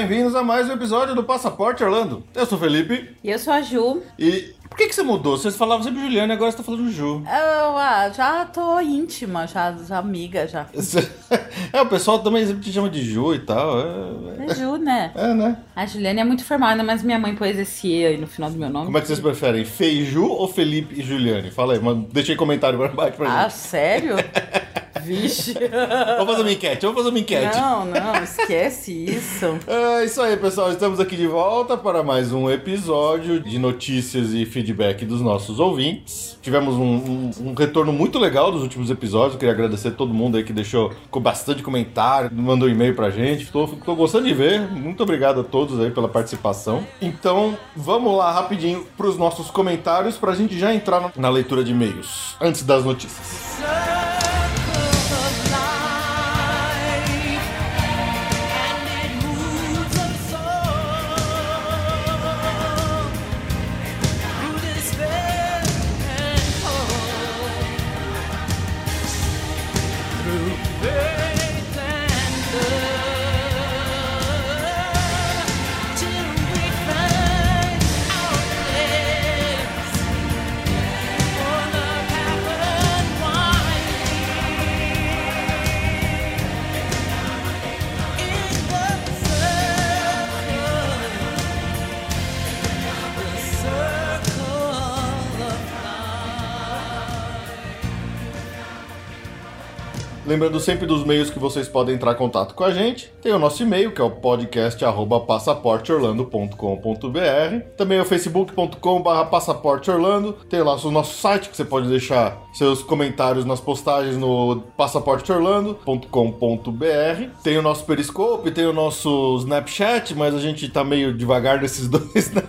Bem-vindos a mais um episódio do Passaporte Orlando. Eu sou o Felipe. E eu sou a Ju. E por que, que você mudou? Vocês falavam sempre Juliana e agora você tá falando Ju. Eu ah, já tô íntima, já, já amiga já. é, o pessoal também sempre te chama de Ju e tal. É, é Ju, né? É, né? A Juliana é muito formada, mas minha mãe pôs esse E aí no final do meu nome. Como é que vocês preferem? Feiju ou Felipe e Juliane? Fala aí, aí comentário pra baixo pra ah, gente. Ah, sério? Vixe. vamos fazer uma enquete, vamos fazer uma enquete. Não, não, esquece isso. É isso aí, pessoal. Estamos aqui de volta para mais um episódio de notícias e feedback dos nossos ouvintes. Tivemos um, um, um retorno muito legal dos últimos episódios. queria agradecer a todo mundo aí que deixou com bastante comentário, mandou um e-mail pra gente. Estou gostando de ver. Muito obrigado a todos aí pela participação. Então, vamos lá rapidinho para os nossos comentários para a gente já entrar na leitura de e-mails antes das notícias. Lembrando sempre dos meios que vocês podem entrar em contato com a gente. Tem o nosso e-mail, que é o podcast@passaporteorlando.com.br. Também é o facebook.com/passaporteorlando. Tem lá o nosso site que você pode deixar seus comentários nas postagens no passaporteorlando.com.br. Tem o nosso Periscope, tem o nosso Snapchat, mas a gente tá meio devagar nesses dois, né?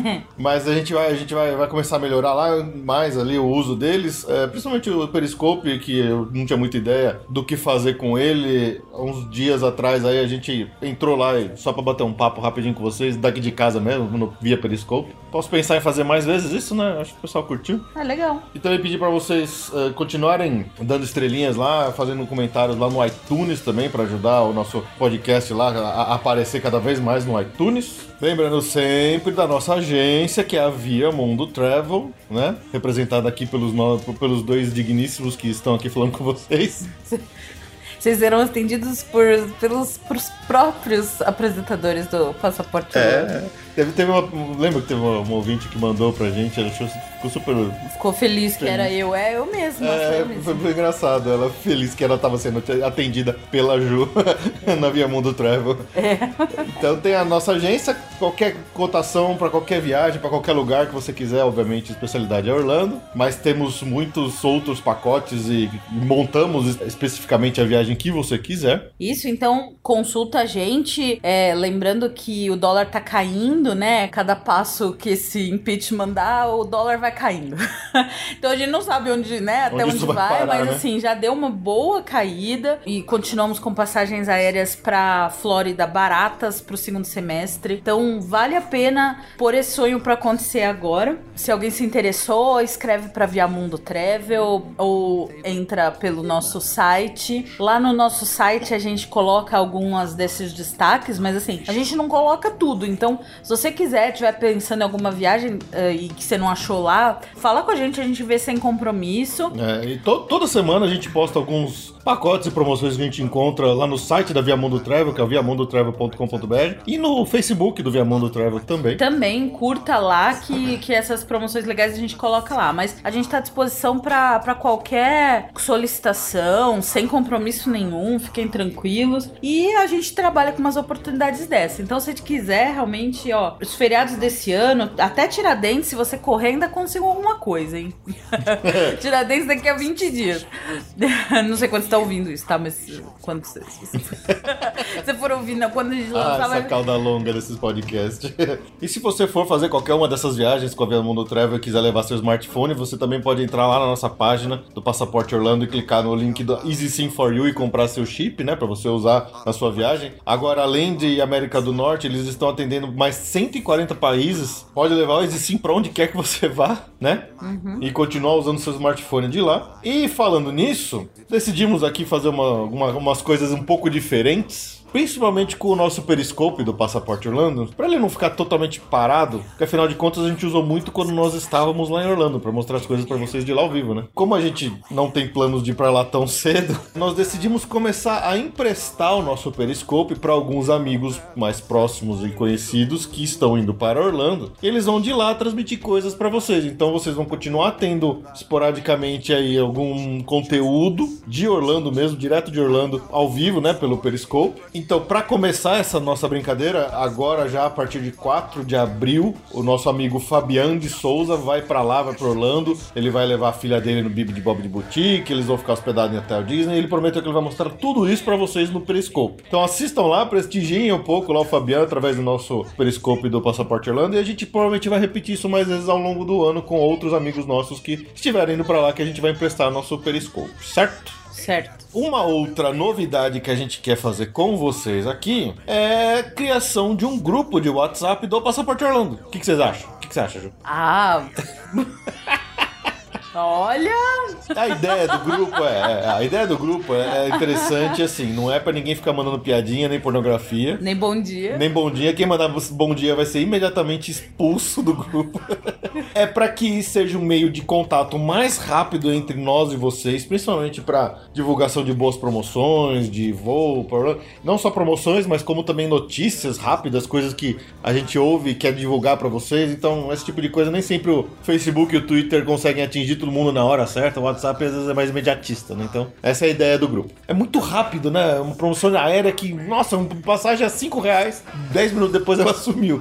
Mas a gente vai, a gente vai, vai começar a melhorar lá mais ali o uso deles, é, principalmente o Periscope, que eu não tinha muita ideia do que fazer com ele. Uns dias atrás aí a gente entrou lá só para bater um papo rapidinho com vocês, daqui de casa mesmo, no, via Periscope. Posso pensar em fazer mais vezes isso, né? Acho que o pessoal curtiu. É legal. E também pedir para vocês uh, continuarem dando estrelinhas lá, fazendo comentários lá no iTunes também, para ajudar o nosso podcast lá a, a aparecer cada vez mais no iTunes. Lembrando sempre da nossa agência, que é a Via Mundo Travel, né? Representada aqui pelos, pelos dois digníssimos que estão aqui falando com vocês. Vocês serão atendidos por, pelos, pelos próprios apresentadores do Passaporte. É, teve, teve uma, lembra que teve uma, uma ouvinte que mandou pra gente, ela achou ficou super. Ficou feliz que era eu, é eu mesma. É, foi, foi engraçado. Ela feliz que ela estava sendo atendida pela Ju na Via Mundo Travel. É. Então tem a nossa agência, qualquer cotação para qualquer viagem, para qualquer lugar que você quiser, obviamente, a especialidade é Orlando. Mas temos muitos outros pacotes e montamos especificamente a viagem que você quiser. Isso, então consulta a gente. É, lembrando que o dólar tá caindo, né? Cada passo que esse impeachment dá, o dólar vai caindo. então a gente não sabe onde, né, até onde, onde vai, vai parar, mas né? assim, já deu uma boa caída e continuamos com passagens aéreas para Flórida baratas para o segundo semestre. Então vale a pena pôr esse sonho para acontecer agora. Se alguém se interessou, escreve para Via Mundo Travel ou entra pelo nosso site. Lá no nosso site a gente coloca algumas desses destaques, mas assim, a gente não coloca tudo. Então, você quiser, estiver pensando em alguma viagem uh, e que você não achou lá, fala com a gente, a gente vê sem compromisso. É, e to toda semana a gente posta alguns pacotes e promoções que a gente encontra lá no site da Viamundo Travel, que é viamundotravel.com.br, e no Facebook do Viamundo Travel também. Também curta lá que, que essas promoções legais a gente coloca lá. Mas a gente está à disposição para qualquer solicitação, sem compromisso nenhum, fiquem tranquilos. E a gente trabalha com umas oportunidades dessas. Então, se quiser, realmente, ó, os feriados desse ano, até Tiradentes, se você correr, ainda consigo alguma coisa, hein? Tiradentes daqui a 20 dias. Não sei quando você tá ouvindo isso, tá? Mas quando você, você for ouvir, não, quando a gente lançar... Ah, essa cauda longa desses podcasts. e se você for fazer qualquer uma dessas viagens com a Via Mundo Travel e quiser levar seu smartphone, você também pode entrar lá na nossa página do Passaporte Orlando e clicar no link do Easy Sim for You e comprar seu chip, né? Pra você usar na sua viagem. Agora, além de América do Norte, eles estão atendendo mais 140 países. Pode levar o Easy Sim pra onde quer que você vá, né? Uhum. E continuar usando seu smartphone de lá. E falando nisso, decidimos aqui fazer uma, uma, umas coisas um pouco diferentes principalmente com o nosso periscope do Passaporte Orlando, para ele não ficar totalmente parado, porque afinal de contas a gente usou muito quando nós estávamos lá em Orlando, para mostrar as coisas para vocês de lá ao vivo, né? Como a gente não tem planos de ir para lá tão cedo, nós decidimos começar a emprestar o nosso periscope para alguns amigos mais próximos e conhecidos que estão indo para Orlando. Eles vão de lá transmitir coisas para vocês. Então vocês vão continuar tendo esporadicamente aí algum conteúdo de Orlando mesmo, direto de Orlando ao vivo, né, pelo periscope. Então, para começar essa nossa brincadeira, agora já a partir de 4 de abril, o nosso amigo Fabiano de Souza vai para lá, vai para Orlando. Ele vai levar a filha dele no Bibi de Bob de Boutique, eles vão ficar hospedados em Hotel Disney. Ele prometeu que ele vai mostrar tudo isso para vocês no Periscope. Então assistam lá, prestigiem um pouco lá o Fabiano através do nosso Periscope do Passaporte Orlando e a gente provavelmente vai repetir isso mais vezes ao longo do ano com outros amigos nossos que estiverem indo para lá que a gente vai emprestar nosso Periscope, certo? Certo. Uma outra novidade que a gente quer fazer com vocês aqui é a criação de um grupo de WhatsApp do Passaporte Orlando. O que, que vocês acham? O que, que você acha, Ju? Ah. Olha! A ideia do grupo é, é, a ideia do grupo é, é interessante assim, não é para ninguém ficar mandando piadinha nem pornografia, nem bom dia. Nem bom dia, quem mandar bom dia vai ser imediatamente expulso do grupo. é para que seja um meio de contato mais rápido entre nós e vocês, principalmente para divulgação de boas promoções, de voo, não só promoções, mas como também notícias rápidas, coisas que a gente ouve e quer divulgar para vocês. Então, esse tipo de coisa nem sempre o Facebook e o Twitter conseguem atingir todo mundo na hora certa, o WhatsApp às vezes é mais imediatista, né? Então, essa é a ideia do grupo. É muito rápido, né? Uma promoção aérea que, nossa, uma passagem a 5 reais, 10 minutos depois ela sumiu.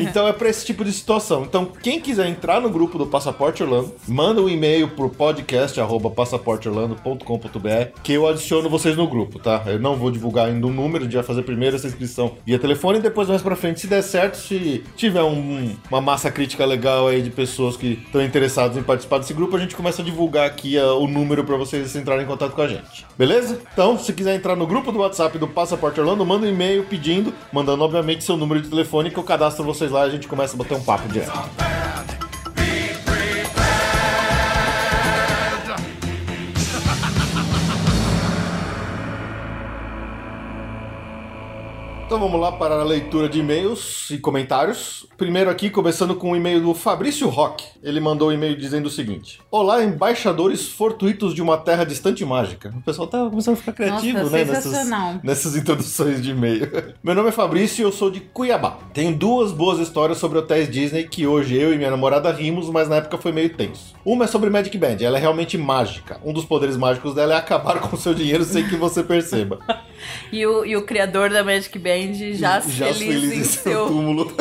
Então é pra esse tipo de situação. Então, quem quiser entrar no grupo do Passaporte Orlando, manda um e-mail pro podcast passaporteorlando.com.br que eu adiciono vocês no grupo, tá? Eu não vou divulgar ainda o um número, vai fazer primeiro essa inscrição via telefone e depois mais pra frente, se der certo, se tiver um, uma massa crítica legal aí de pessoas que estão interessadas em participar desse grupo, grupo, a gente começa a divulgar aqui uh, o número para vocês entrarem em contato com a gente. Beleza? Então, se quiser entrar no grupo do WhatsApp do Passaporte Orlando, manda um e-mail pedindo, mandando obviamente seu número de telefone que eu cadastro vocês lá e a gente começa a bater um papo direto. Então vamos lá para a leitura de e-mails e comentários. Primeiro aqui, começando com o um e-mail do Fabrício Roque. Ele mandou um e-mail dizendo o seguinte: Olá, embaixadores fortuitos de uma terra distante e mágica. O pessoal tá começando a ficar criativo, Nossa, né? Nessas, nessas introduções de e-mail. Meu nome é Fabrício e eu sou de Cuiabá. Tenho duas boas histórias sobre hotéis Disney que hoje eu e minha namorada rimos, mas na época foi meio tenso. Uma é sobre Magic Band, ela é realmente mágica. Um dos poderes mágicos dela é acabar com o seu dinheiro sem que você perceba. e, o, e o criador da Magic Band já, já feliz, feliz em seu túmulo.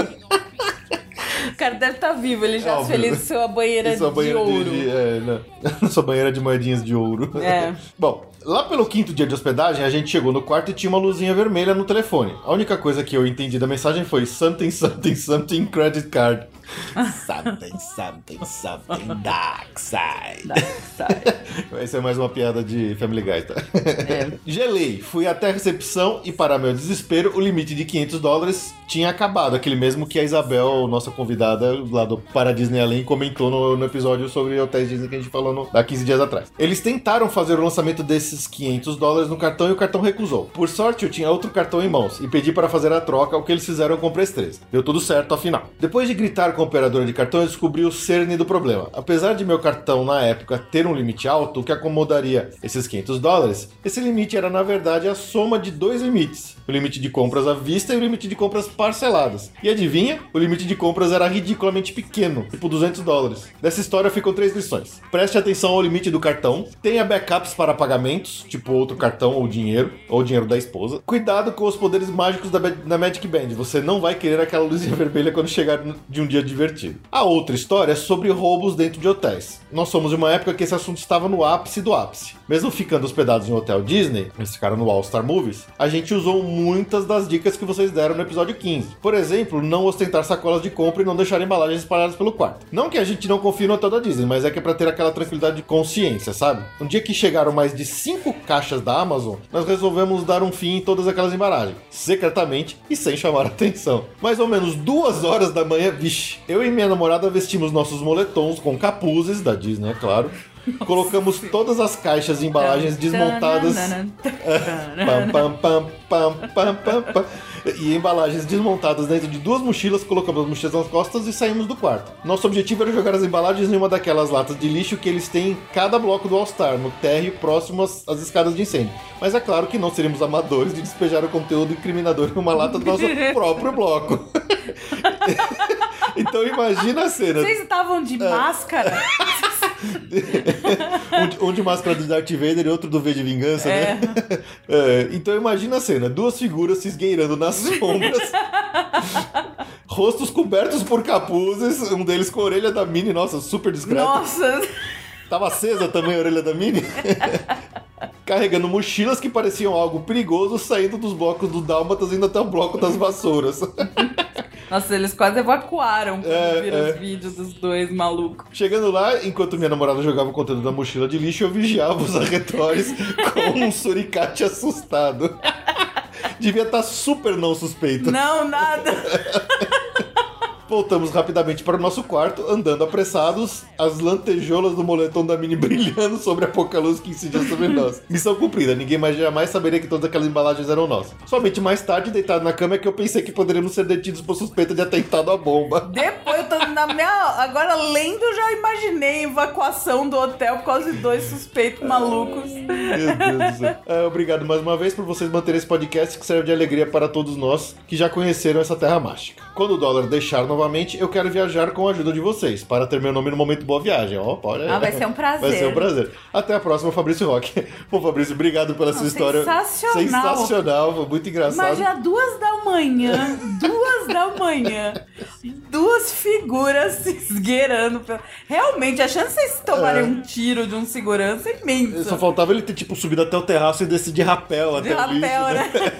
O cara deve estar tá vivo, ele já é, feliz em sua banheira, sua de, banheira ouro. De, é, na sua banheira de moedinhas de ouro. É. Bom, lá pelo quinto dia de hospedagem, a gente chegou no quarto e tinha uma luzinha vermelha no telefone. A única coisa que eu entendi da mensagem foi something, something, something credit card. Something, something, something dark side. Dark side. Vai ser mais uma piada de Family Guy, tá? É. Gelei, fui até a recepção e para meu desespero, o limite de 500 dólares tinha acabado, aquele mesmo que a Isabel, nossa convidada lá do Para Disney Além, comentou no, no episódio sobre hotéis Disney que a gente falou no, há 15 dias atrás. Eles tentaram fazer o lançamento desses 500 dólares no cartão e o cartão recusou. Por sorte, eu tinha outro cartão em mãos e pedi para fazer a troca, o que eles fizeram com o Press Deu tudo certo afinal. Depois de gritar com a operadora de cartão, eu descobri o cerne do problema. Apesar de meu cartão na época ter um limite alto, que acomodaria esses 500 dólares, esse limite era na verdade a soma de dois limites: o limite de compras à vista e o limite de compras parceladas. E adivinha? O limite de compras era ridiculamente pequeno, tipo 200 dólares. Dessa história ficam três lições. Preste atenção ao limite do cartão, tenha backups para pagamentos, tipo outro cartão ou dinheiro, ou dinheiro da esposa. Cuidado com os poderes mágicos da, da Magic Band, você não vai querer aquela luzinha vermelha quando chegar de um dia divertido. A outra história é sobre roubos dentro de hotéis. Nós somos de uma época que esse assunto estava no ápice do ápice. Mesmo ficando hospedados em um hotel Disney, eles ficaram no All Star Movies, a gente usou muitas das dicas que vocês deram no episódio 15. Por exemplo, não ostentar sacolas de compra e não deixar embalagens espalhadas pelo quarto. Não que a gente não confie no hotel da Disney, mas é que é pra ter aquela tranquilidade de consciência, sabe? Um dia que chegaram mais de 5 caixas da Amazon, nós resolvemos dar um fim em todas aquelas embalagens, secretamente e sem chamar atenção. Mais ou menos duas horas da manhã, vixe, eu e minha namorada vestimos nossos moletons com capuzes da Disney, é claro, Colocamos todas as caixas e embalagens desmontadas. pam, pam, pam, pam, pam, pam. E embalagens desmontadas dentro de duas mochilas, colocamos as mochilas nas costas e saímos do quarto. Nosso objetivo era jogar as embalagens em uma daquelas latas de lixo que eles têm em cada bloco do All-Star, no térreo próximo às, às escadas de incêndio. Mas é claro que não seríamos amadores de despejar o conteúdo incriminador em uma lata do nosso próprio bloco. então imagina a cena. Vocês estavam de máscara? Um, de máscara do Darth Vader e outro do V de Vingança, é. né? É, então imagina a cena: duas figuras se esgueirando nas sombras, rostos cobertos por capuzes, um deles com a orelha da Mini, nossa, super discreto. Nossa! Tava acesa também a orelha da Mini. Carregando mochilas que pareciam algo perigoso, saindo dos blocos do Dálmatas indo até o bloco das vassouras. Nossa, eles quase evacuaram quando é, viram é. os vídeos dos dois malucos. Chegando lá, enquanto minha namorada jogava o conteúdo da mochila de lixo, eu vigiava os arredores com um suricate assustado. Devia estar tá super não suspeito. Não, nada. Voltamos rapidamente para o nosso quarto, andando apressados, as lantejoulas do moletom da Mini brilhando sobre a pouca luz que incidia sobre nós. Missão cumprida, ninguém mais jamais saberia que todas aquelas embalagens eram nossas. Somente mais tarde, deitado na cama, é que eu pensei que poderíamos ser detidos por suspeita de atentado à bomba. Depois, eu tô na minha. Agora, lendo, eu já imaginei evacuação do hotel por causa de dois suspeitos malucos. Meu Deus do céu. É, obrigado mais uma vez por vocês manterem esse podcast que serve de alegria para todos nós que já conheceram essa terra mágica. Quando o dólar deixar novamente, eu quero viajar com a ajuda de vocês, para ter meu nome no momento Boa Viagem. Ó, pode... Ah, vai ser um prazer. Vai ser um prazer. Até a próxima, Fabrício Roque. Pô, Fabrício, obrigado pela sua história. Sensacional. Sensacional, foi muito engraçado. Mas já duas da manhã, duas da manhã, duas figuras se esgueirando. Realmente, a chance de vocês tomarem é. um tiro de um segurança é imensa. Só faltava ele ter, tipo, subido até o terraço e descer de rapel de até rapel, o lixo, né?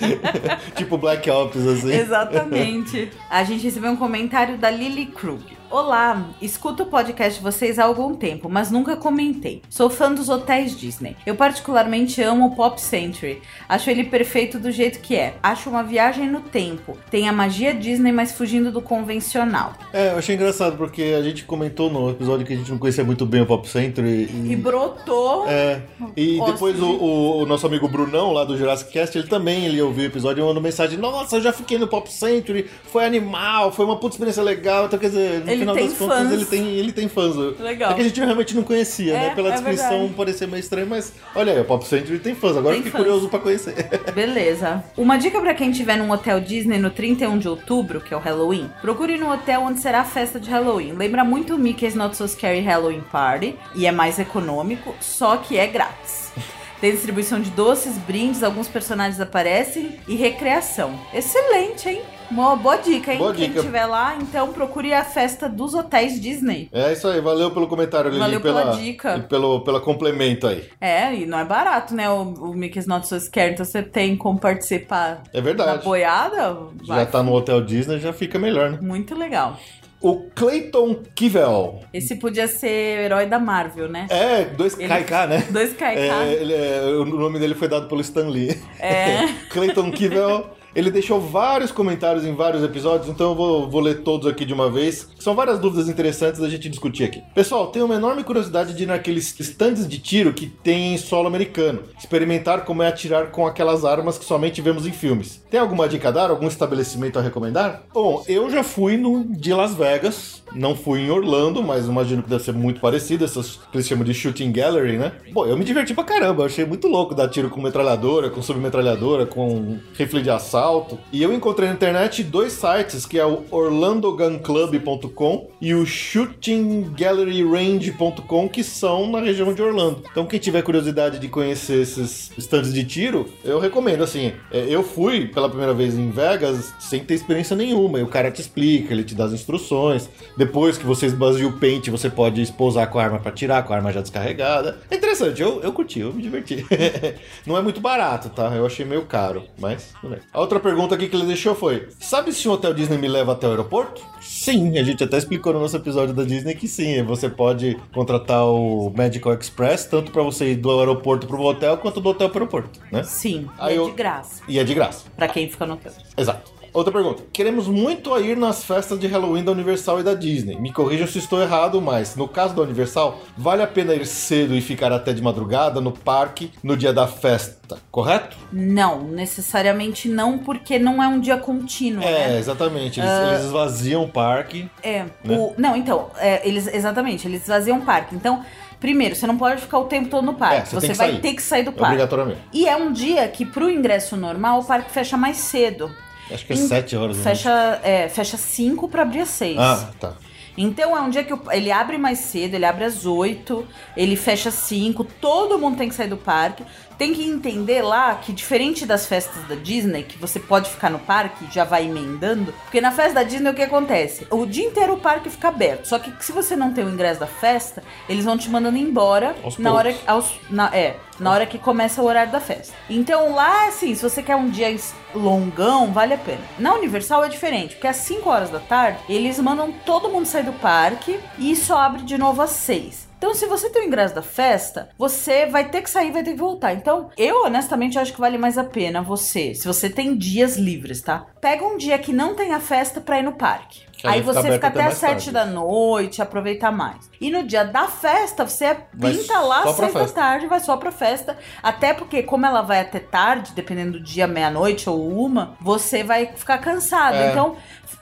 né? tipo Black Ops, assim. Exatamente. A gente recebeu um comentário da Lily Krug. Olá, escuto o podcast de vocês há algum tempo, mas nunca comentei. Sou fã dos hotéis Disney. Eu particularmente amo o Pop Century. Acho ele perfeito do jeito que é. Acho uma viagem no tempo. Tem a magia Disney, mas fugindo do convencional. É, eu achei engraçado porque a gente comentou no episódio que a gente não conhecia muito bem o Pop Century. E, e brotou. É. E depois o, o, o, nosso amigo Brunão, lá do Jurassic Cast, ele também ele ouviu o episódio e mandou mensagem: Nossa, eu já fiquei no Pop Century, foi animal, foi uma puta experiência legal. Então, quer dizer, ele final das contas, fãs. ele tem, ele tem fãs. Legal. É que a gente realmente não conhecia, né? é, né? Pela é descrição verdade. parecia meio estranho, mas olha aí, o Pop Century tem fãs. Agora tem fiquei fãs. curioso pra conhecer. Beleza. Uma dica pra quem estiver num hotel Disney no 31 de outubro, que é o Halloween, procure no hotel onde será a festa de Halloween. Lembra muito o Mickey's Not So Scary Halloween Party e é mais econômico, só que é grátis. Tem distribuição de doces, brindes, alguns personagens aparecem e recreação. Excelente, hein? Uma boa dica, hein? Boa Quem dica. estiver lá, então procure a festa dos hotéis Disney. É isso aí, valeu pelo comentário, Lili. Valeu pela, pela dica. E pelo, pelo complemento aí. É, e não é barato, né? O, o Mickey's Not So Scared, então você tem como participar é verdade. da boiada. Já tá no Hotel Disney, já fica melhor, né? Muito legal. O Clayton Kivel. Esse podia ser o herói da Marvel, né? É, dois. KK, né? Dois KK. É, é, o nome dele foi dado pelo Stan Lee. É. Clayton Kivel Ele deixou vários comentários em vários episódios, então eu vou, vou ler todos aqui de uma vez. São várias dúvidas interessantes da gente discutir aqui. Pessoal, tenho uma enorme curiosidade de ir naqueles stands de tiro que tem em solo americano. Experimentar como é atirar com aquelas armas que somente vemos em filmes. Tem alguma dica a dar? Algum estabelecimento a recomendar? Bom, eu já fui no de Las Vegas. Não fui em Orlando, mas imagino que deve ser muito parecido. Essas que eles chamam de shooting gallery, né? Bom, eu me diverti pra caramba. Achei muito louco dar tiro com metralhadora, com submetralhadora, com rifle de assalto. E eu encontrei na internet dois sites, que é o orlandogunclub.com e o shootinggalleryrange.com, que são na região de Orlando. Então quem tiver curiosidade de conhecer esses stands de tiro, eu recomendo, assim, é, eu fui pela primeira vez em Vegas sem ter experiência nenhuma, e o cara te explica, ele te dá as instruções, depois que você esbazia o pente, você pode esposar com a arma para tirar, com a arma já descarregada. É interessante, eu, eu curti, eu me diverti. não é muito barato, tá? Eu achei meio caro, mas tudo bem. A outra pergunta aqui que ele deixou foi: Sabe se o Hotel Disney me leva até o aeroporto? Sim, a gente até explicou no nosso episódio da Disney que sim, você pode contratar o Medical Express tanto para você ir do aeroporto pro hotel quanto do hotel pro aeroporto, né? Sim, Aí é eu- de graça. E é de graça. Pra quem fica no hotel. Exato. Outra pergunta. Queremos muito ir nas festas de Halloween da Universal e da Disney. Me corrijam se estou errado, mas no caso da Universal, vale a pena ir cedo e ficar até de madrugada no parque no dia da festa, correto? Não, necessariamente não, porque não é um dia contínuo, É, né? exatamente. Eles, eles esvaziam o parque. É, Né? o- não, então, é, eles exatamente, eles esvaziam o parque. Então, primeiro, você não pode ficar o tempo todo no parque. É, você você vai sair. ter que sair do parque. Obrigatoriamente. E é um dia que, pro ingresso normal, o parque fecha mais cedo. Acho que é Em- 7 horas. da Fecha, é, fecha 5 para abrir às 6. noite. Ah, tá. Então é um dia que ele abre mais cedo, ele abre às 8, ele fecha às 5, todo mundo tem que sair do parque. Tem que entender lá que, diferente das festas da Disney, que você pode ficar no parque e já vai emendando, porque na festa da Disney o que acontece? O dia inteiro o parque fica aberto. Só que se você não tem o ingresso da festa, eles vão te mandando embora Aos na hora, aos, na, é, na hora que começa o horário da festa. Então lá, assim, se você quer um dia longão, vale a pena. Na Universal é diferente, porque às 5 horas da tarde, eles mandam todo mundo sair do parque e só abre de novo às 6. Então, se você tem o ingresso da festa, você vai ter que sair, vai ter que voltar. Então, eu honestamente acho que vale mais a pena você, se você tem dias livres, tá? Pega um dia que não tem a festa pra ir no parque. Que aí fica você fica até às 7 tarde. da noite, aproveita mais. E no dia da festa, você Vai pinta lá às 6 da tarde, vai só pra festa. Até porque, como ela vai até tarde, dependendo do dia, meia-noite ou uma, você vai ficar cansado. É. Então,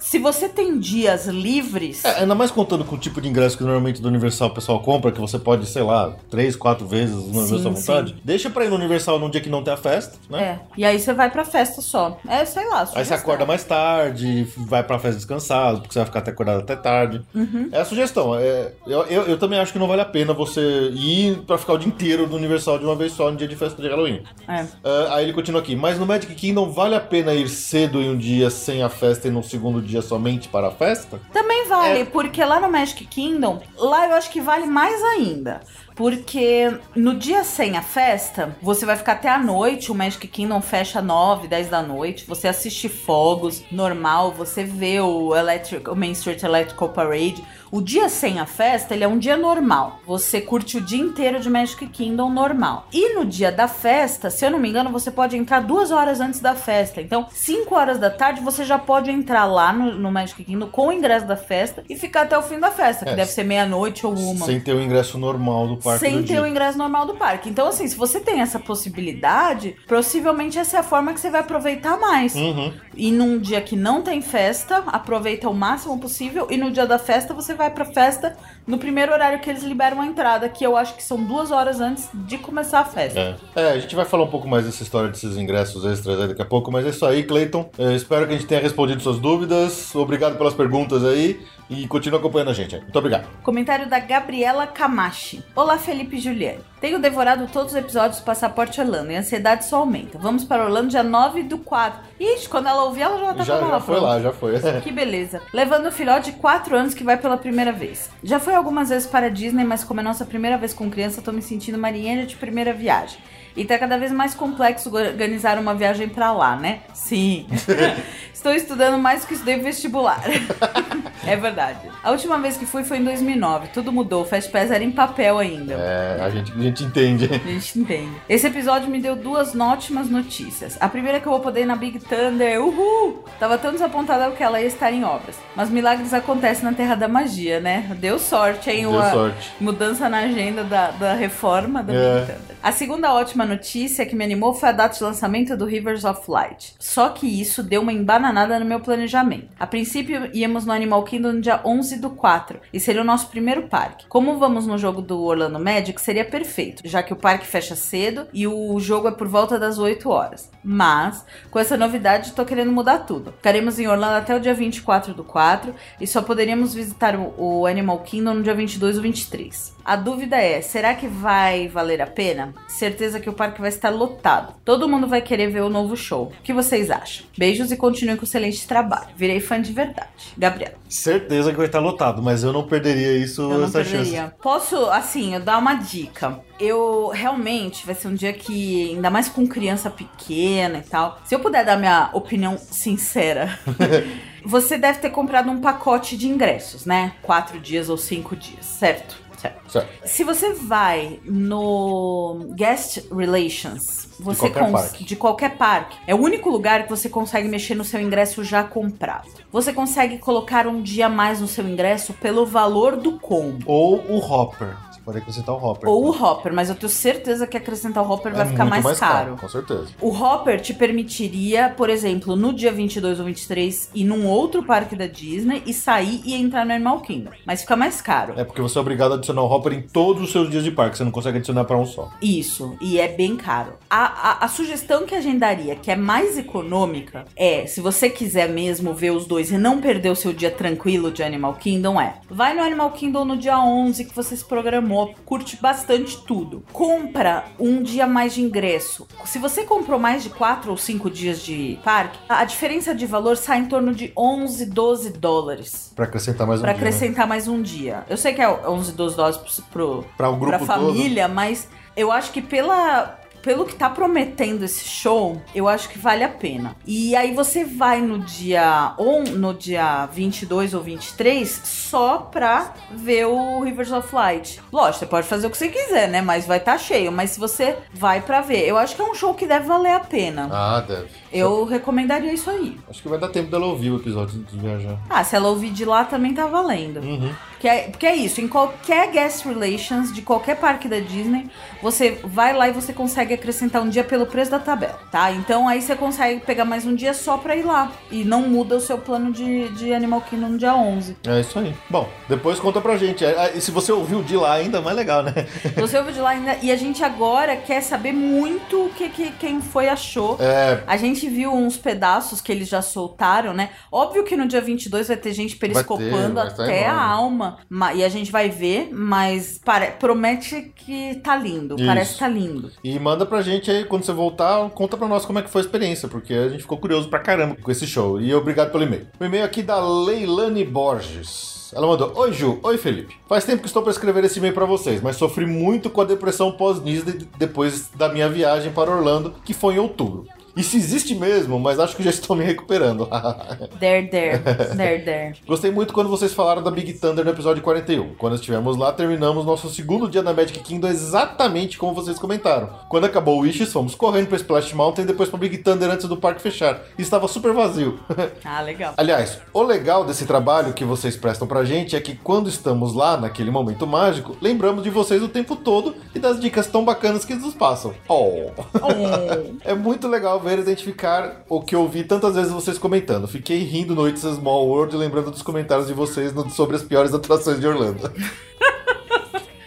se você tem dias livres. É, ainda mais contando com o tipo de ingresso que normalmente do Universal o pessoal compra, que você pode, sei lá, três, quatro vezes no Sim, Universal à vontade. Deixa pra ir no Universal num dia que não tem a festa, né? É, e aí você vai pra festa só. É, sei lá. Aí você sugestão. acorda mais tarde, vai pra festa descansado, porque você vai ficar até acordado até tarde. Uhum. É a sugestão. É, eu, eu, eu também acho que não vale a pena você ir pra ficar o dia inteiro no Universal de uma vez só no dia de festa de Halloween. É. Ah, aí ele continua aqui. Mas no Magic Kingdom vale a pena ir cedo em um dia sem a festa e no segundo dia somente para a festa? Também vale, É. porque lá no Magic Kingdom, lá eu acho que vale mais ainda. Porque no dia sem a festa, você vai ficar até a noite, o Magic Kingdom fecha 9, 10 da noite, você assiste fogos, normal, você vê o, Electric, o Main Street Electrical Parade. O dia sem a festa, ele é um dia normal. Você curte o dia inteiro de Magic Kingdom normal. E no dia da festa, se eu não me engano, você pode entrar duas horas antes da festa. Então, 5 horas da tarde, você já pode entrar lá no, no Magic Kingdom com o ingresso da festa e ficar até o fim da festa, que É, deve ser meia-noite ou uma. Sem ter o ingresso normal do parque Sem do ter dia. o ingresso normal do parque. Então, assim, se você tem essa possibilidade, possivelmente essa é a forma que você vai aproveitar mais. Uhum. E num dia que não tem festa, aproveita o máximo possível. E no dia da festa, você vai pra festa no primeiro horário que eles liberam a entrada, que eu acho que são duas horas antes de começar a festa. É. É, a gente vai falar um pouco mais dessa história desses ingressos extras aí daqui a pouco, mas é isso aí, Cleiton. É, espero que a gente tenha respondido suas dúvidas. Obrigado pelas perguntas aí e continua acompanhando a gente. Muito obrigado. Comentário da Gabriela Camachi. Olá, Felipe e Juliane. Tenho devorado todos os episódios do Passaporte Orlando e a ansiedade só aumenta. Vamos para Orlando dia 9 do 4. Ixi, quando ela ouvir, ela já tá já com já foi pronta. lá, já foi. Que beleza. Levando o filhote de 4 anos que vai pela primeira vez. Já fui algumas vezes para a Disney, mas como é nossa primeira vez com criança, tô me sentindo marinheira de primeira viagem. E tá cada vez mais complexo organizar uma viagem pra lá, né? Sim. Estou estudando mais do que estudei vestibular. é verdade. A última vez que fui foi em 2009. Tudo mudou. O Fast Pass era em papel ainda. É, a gente, a gente entende. A gente entende. Esse episódio me deu duas ótimas notícias. A primeira é que eu vou poder ir na Big Thunder. Uhul! Tava tão desapontada que ela ia estar em obras. Mas milagres acontecem na Terra da Magia, né? Deu sorte, hein? Deu Uma sorte. mudança na agenda da, da reforma da É. Big Thunder. A segunda ótima notícia que me animou foi a data de lançamento do Rivers of Light. Só que isso deu uma embananada no meu planejamento. A princípio, íamos no Animal Kingdom no dia 11 do 4 e seria o nosso primeiro parque. Como vamos no jogo do Orlando Magic, seria perfeito, já que o parque fecha cedo e o jogo é por volta das 8 horas. Mas, com essa novidade, tô querendo mudar tudo. Ficaremos em Orlando até o dia 24 do 4 e só poderíamos visitar o, Animal Kingdom no dia 22 ou 23. A dúvida é, será que vai valer a pena? Certeza que o parque vai estar lotado. Todo mundo vai querer ver o novo show. O que vocês acham? Beijos e continuem com o excelente trabalho. Virei fã de verdade. Gabriel. Certeza que vai estar lotado, mas eu não perderia isso, Eu não essa perderia. chance. Posso, assim, eu dar uma dica. Eu realmente vai ser um dia que, ainda mais com criança pequena e tal, se eu puder dar minha opinião sincera, você deve ter comprado um pacote de ingressos, né? Quatro dias ou cinco dias, certo? Certo. Certo. Se você vai no Guest Relations, você qualquer cons- parque. de qualquer parque, é o único lugar que você consegue mexer no seu ingresso já comprado. Você consegue colocar um dia a mais no seu ingresso pelo valor do combo. Ou o Hopper. Pode acrescentar o Hopper. Ou o Hopper, mas eu tenho certeza que acrescentar o Hopper vai É ficar muito mais, caro. Com certeza. O Hopper te permitiria, por exemplo, no dia 22 ou 23 ir num outro parque da Disney e sair e entrar no Animal Kingdom. Mas fica mais caro. É porque você é obrigado a adicionar o Hopper em todos os seus dias de parque. Você não consegue adicionar pra um só. Isso, e é bem caro. A, a, a sugestão que agendaria, que é mais econômica, é, se você quiser mesmo ver os dois e não perder o seu dia tranquilo de Animal Kingdom, é, vai no Animal Kingdom no dia 11 que você se programou, curte bastante tudo. Compra um dia mais de ingresso. Se você comprou mais de 4 ou 5 dias de parque, a diferença de valor sai em torno de 11, 12 dólares. Pra acrescentar mais um Pra dia. né? acrescentar mais um dia. Eu sei que é 11, 12 dólares pro, pro, Pra o grupo pra todo. família, mas eu acho que pela pelo que tá prometendo esse show, eu acho que vale a pena. E aí você vai no dia on, no dia 22 ou 23 só pra ver o Rivers of Light. Lógico, você pode fazer o que você quiser, né? Mas vai estar tá cheio. Mas se você vai pra ver, eu acho que é um show que deve valer a pena. Ah, deve. Eu recomendaria isso aí. Acho que vai dar tempo dela ouvir o episódio de viajar. Ah, se ela ouvir de lá também tá valendo. Uhum. Que é, porque é isso, em qualquer guest relations de qualquer parque da Disney, você vai lá e você consegue acrescentar um dia pelo preço da tabela, tá? Então aí você consegue pegar mais um dia só pra ir lá. E não muda o seu plano de, de Animal Kingdom no dia 11. É isso aí. Bom, depois conta pra gente. É, E se você ouviu de lá ainda, mais legal, né? Você ouviu de lá ainda. E a gente agora quer saber muito o que, que quem foi achou. É, A gente viu uns pedaços que eles já soltaram, né? Óbvio que no dia 22 vai ter gente periscopando vai estar até a alma. ma- E a gente vai ver, mas pare- promete que tá lindo. Isso. Parece que tá lindo. E manda pra gente aí, quando você voltar, conta pra nós como é que foi a experiência, porque a gente ficou curioso pra caramba com esse show. E obrigado pelo e-mail. O e-mail aqui da Leilane Borges. Ela mandou: Oi Ju, oi Felipe. Faz tempo que estou para escrever esse e-mail pra vocês, mas sofri muito com a depressão pós-Disney depois da minha viagem para Orlando, que foi em outubro. Isso existe mesmo, mas acho que já estou me recuperando. There, there, there, there. Gostei muito quando vocês falaram da Big Thunder no episódio 41. Quando estivemos lá, terminamos nosso segundo dia na Magic Kingdom exatamente como vocês comentaram. Quando acabou o Wishes, fomos correndo pra Splash Mountain e depois pra Big Thunder antes do parque fechar. E estava super vazio. Ah, legal. Aliás, o legal desse trabalho que vocês prestam pra gente é que quando estamos lá, naquele momento mágico, lembramos de vocês o tempo todo e das dicas tão bacanas que nos passam. Oh! Oh. É muito legal ver e identificar o que eu ouvi tantas vezes vocês comentando. Fiquei rindo no It's a Small World lembrando dos comentários de vocês sobre as piores atrações de Orlando.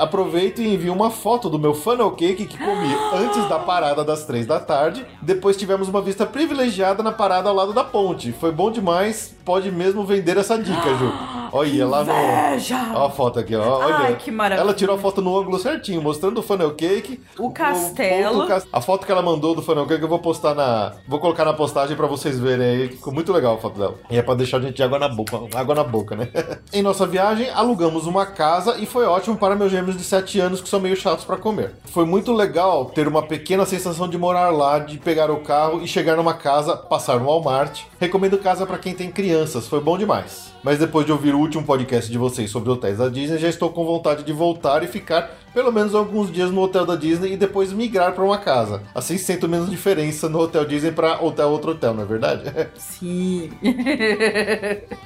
Aproveito e envio uma foto do meu funnel cake que comi antes da parada das três da tarde. Depois tivemos uma vista privilegiada na parada ao lado da ponte. Foi bom demais pode mesmo vender essa dica, Ju. Olha lá no. Ó a foto aqui, ó. Olha. Ai, que maravilha. Ela tirou a foto no ângulo certinho, mostrando o funnel cake. O castelo. ponto cas- A foto que ela mandou do funnel cake eu vou postar na. Vou colocar na postagem pra vocês verem aí. Ficou muito legal a foto dela. E é pra deixar a gente de água na boca. Água na boca, né? em nossa viagem, alugamos uma casa e foi ótimo para meus gêmeos de 7 anos que são meio chatos pra comer. Foi muito legal ter uma pequena sensação de morar lá, de pegar o carro e chegar numa casa, passar no Walmart. Recomendo casa pra quem tem crianças, foi bom demais. Mas depois de ouvir o último podcast de vocês sobre hotéis da Disney, já estou com vontade de voltar e ficar pelo menos alguns dias no hotel da Disney e depois migrar para uma casa. Assim sinto menos diferença no hotel Disney para hotel outro hotel, não é verdade? Sim.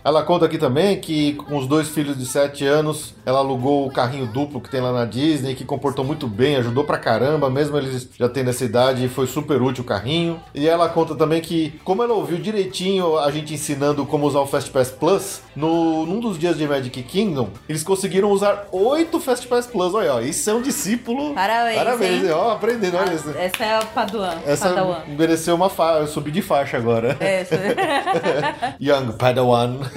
Ela conta aqui também que com os dois filhos de 7 anos, ela alugou o carrinho duplo que tem lá na Disney, que comportou muito bem, ajudou pra caramba, mesmo eles já tendo essa idade, foi super útil o carrinho. E ela conta também que, como ela ouviu direitinho a gente ensinando como usar o FastPass Plus, no, num dos dias de Magic Kingdom, eles conseguiram usar oito FastPass Plus. Olha, ó, isso é um discípulo. Parabéns, Parabéns, hein? ó, aprendendo, olha isso. Essa é a Paduan. Essa Padawan. mereceu uma faixa, subir de faixa agora. É. Young Padawan.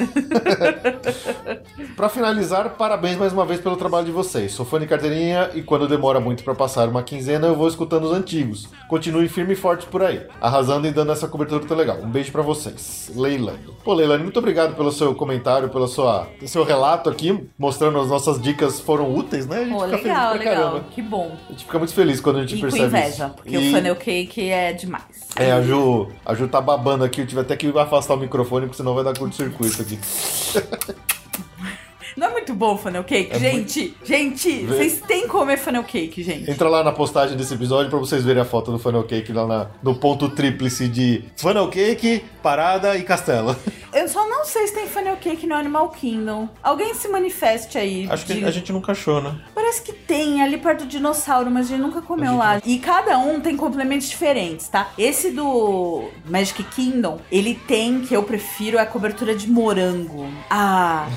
Pra finalizar, parabéns mais uma vez pelo trabalho de vocês. Sou fã de carteirinha e quando demora muito pra passar uma quinzena, eu vou escutando os antigos. Continuem firme e forte por aí, arrasando e dando essa cobertura tão legal. Um beijo pra vocês. Leilani. Pô, Leilani, muito obrigado pelo seu comentário, pelo sua, seu relato aqui, mostrando as nossas dicas foram úteis, né? A gente Pô, fica feliz legal, pra legal. caramba. Que bom. A gente fica muito feliz quando a gente E com percebe inveja, isso. porque E- o funnel cake é demais. É, a Ju, a Ju tá babando aqui, eu tive até que afastar o microfone, porque senão vai dar curto-circuito aqui. Não é muito bom o funnel cake, É gente? Gente, vocês têm que comer funnel cake, gente. Entra lá na postagem desse episódio pra vocês verem a foto do funnel cake lá na- no ponto tríplice de funnel cake, parada e castelo. Eu só não sei se tem funnel cake no Animal Kingdom. Alguém se manifeste aí. Acho que de- a gente nunca achou, né? Parece que tem ali perto do dinossauro, mas a gente nunca comeu gente lá. E cada um tem complementos diferentes, tá? Esse do Magic Kingdom, ele tem, que eu prefiro, é a cobertura de morango. Ah.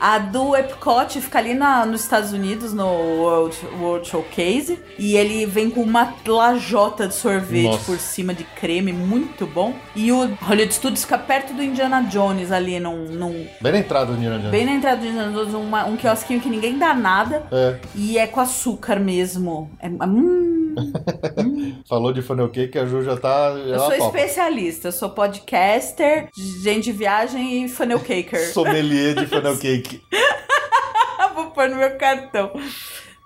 A do Epcot fica ali na, nos Estados Unidos, no World, World Showcase. E ele vem com uma lajota de sorvete Nossa. por cima de creme, muito bom. E o Hollywood Studios fica perto do Indiana Jones ali, num, num- Bem na entrada do Indiana Jones. bem na entrada do Indiana Jones, uma- um quiosquinho que ninguém dá nada. É, E é com açúcar mesmo. É, é- hum, falou de funnel cake, a Ju já tá. eu ela sou topa. especialista. Eu sou podcaster, gente de viagem e funnel caker. Sommelier de funnel cake. Vou pôr no meu cartão.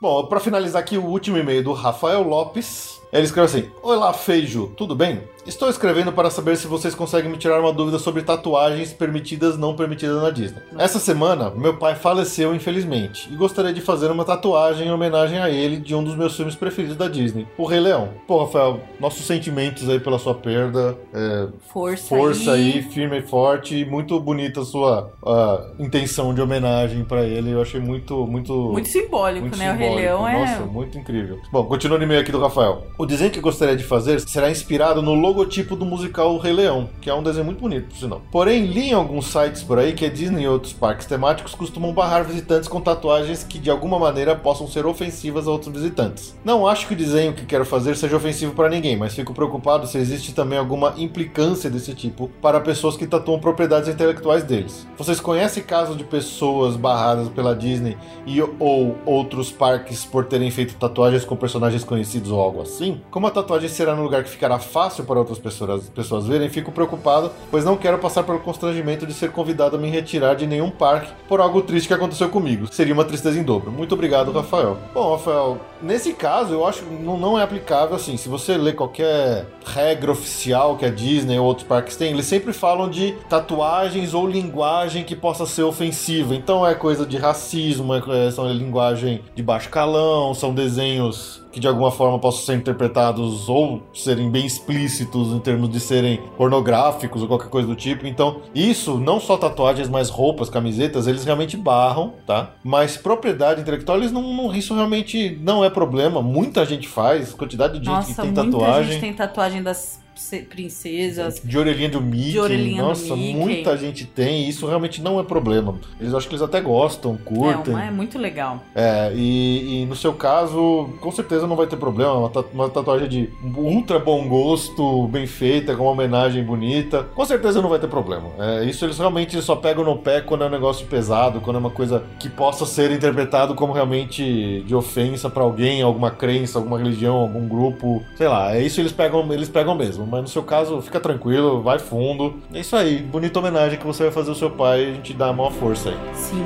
Bom, pra finalizar aqui o último e-mail do Rafael Lopes. Ele escreveu assim: Olá, Feijo, tudo bem? Estou escrevendo para saber se vocês conseguem me tirar uma dúvida sobre tatuagens permitidas não permitidas na Disney. Essa semana, meu pai faleceu, infelizmente, e gostaria de fazer uma tatuagem em homenagem a ele de um dos meus filmes preferidos da Disney, O Rei Leão. Pô, Rafael, nossos sentimentos aí pela sua perda. é, Força, força aí. aí, firme e forte, e muito bonita a sua ah, intenção de homenagem para ele. Eu achei muito, muito. Muito simbólico, Muito né? O Rei simbólico. Leão é. Nossa, muito incrível. Bom, continuando o e-mail aqui do Rafael. O desenho que eu gostaria de fazer será inspirado no logotipo do musical Rei Leão, que é um desenho muito bonito, por sinal. Porém, li em alguns sites por aí que a Disney e outros parques temáticos costumam barrar visitantes com tatuagens que de alguma maneira possam ser ofensivas a outros visitantes. Não acho que o desenho que quero fazer seja ofensivo para ninguém, mas fico preocupado se existe também alguma implicância desse tipo para pessoas que tatuam propriedades intelectuais deles. Vocês conhecem casos de pessoas barradas pela Disney e ou outros parques por terem feito tatuagens com personagens conhecidos ou algo assim? Como a tatuagem será num lugar que ficará fácil para outras pessoas, pessoas verem, fico preocupado, pois não quero passar pelo constrangimento de ser convidado a me retirar de nenhum parque por algo triste que aconteceu comigo. Seria uma tristeza em dobro. Muito obrigado, Rafael. Bom, Rafael, nesse caso eu acho que não, é aplicável assim. Se você ler qualquer regra oficial que a Disney ou outros parques têm, eles sempre falam de tatuagens ou linguagem que possa ser ofensiva. Então é coisa de racismo, é, são linguagem de baixo calão, são desenhos que de alguma forma possam ser interpretados ou serem bem explícitos em termos de serem pornográficos ou qualquer coisa do tipo. Então, isso, não só tatuagens, mas roupas, camisetas, eles realmente barram, tá? Mas propriedade intelectual, eles não, não- isso realmente não é problema. Muita gente faz, quantidade de gente Nossa, que tem muita tatuagem. gente tem tatuagem das princesas. De orelhinha do Mickey. De orelhinha Nossa, do Mickey. muita gente tem. E isso realmente não é problema. Eles acho que eles até gostam, curtem. É, é muito legal. É, e, e, no seu caso, com certeza não vai ter problema. Uma, uma tatuagem de ultra bom gosto, bem feita, com uma homenagem bonita. Com certeza não vai ter problema. É, isso eles realmente só pegam no pé quando é um negócio pesado, quando é uma coisa que possa ser interpretado como realmente de ofensa para alguém, alguma crença, alguma religião, algum grupo. Sei lá, é isso eles pegam, eles pegam mesmo. Mas no seu caso, fica tranquilo, vai fundo. É isso aí, bonita homenagem que você vai fazer ao seu pai, a gente dá a maior força aí. Sim.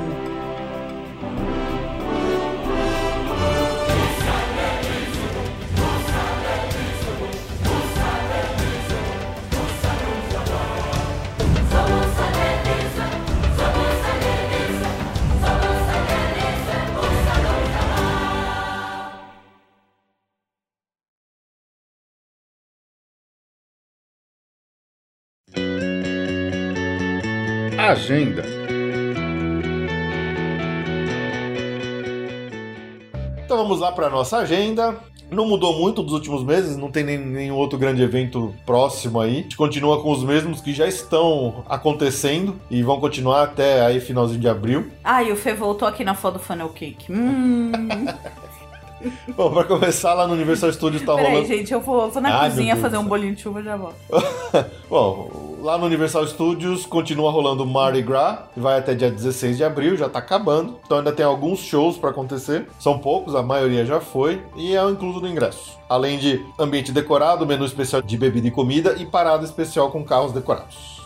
Agenda. Então vamos lá para nossa agenda. Não mudou muito dos últimos meses, não tem nem, nenhum outro grande evento próximo aí. A gente continua com os mesmos que já estão acontecendo e vão continuar até aí finalzinho de abril. Ah, e o Fê voltou aqui na foto do Funnel Cake. Hum. Bom, pra começar, lá no Universal Studios tá Peraí, rolando. gente, eu vou, vou na Ai, cozinha fazer um bolinho de chuva e já volto. Bom, lá no Universal Studios continua rolando Mardi Gras, que vai até dia 16 de abril, já tá acabando. Então ainda tem alguns shows pra acontecer. São poucos, a maioria já foi, e é incluso no ingresso. Além de ambiente decorado, menu especial de bebida e comida e parada especial com carros decorados.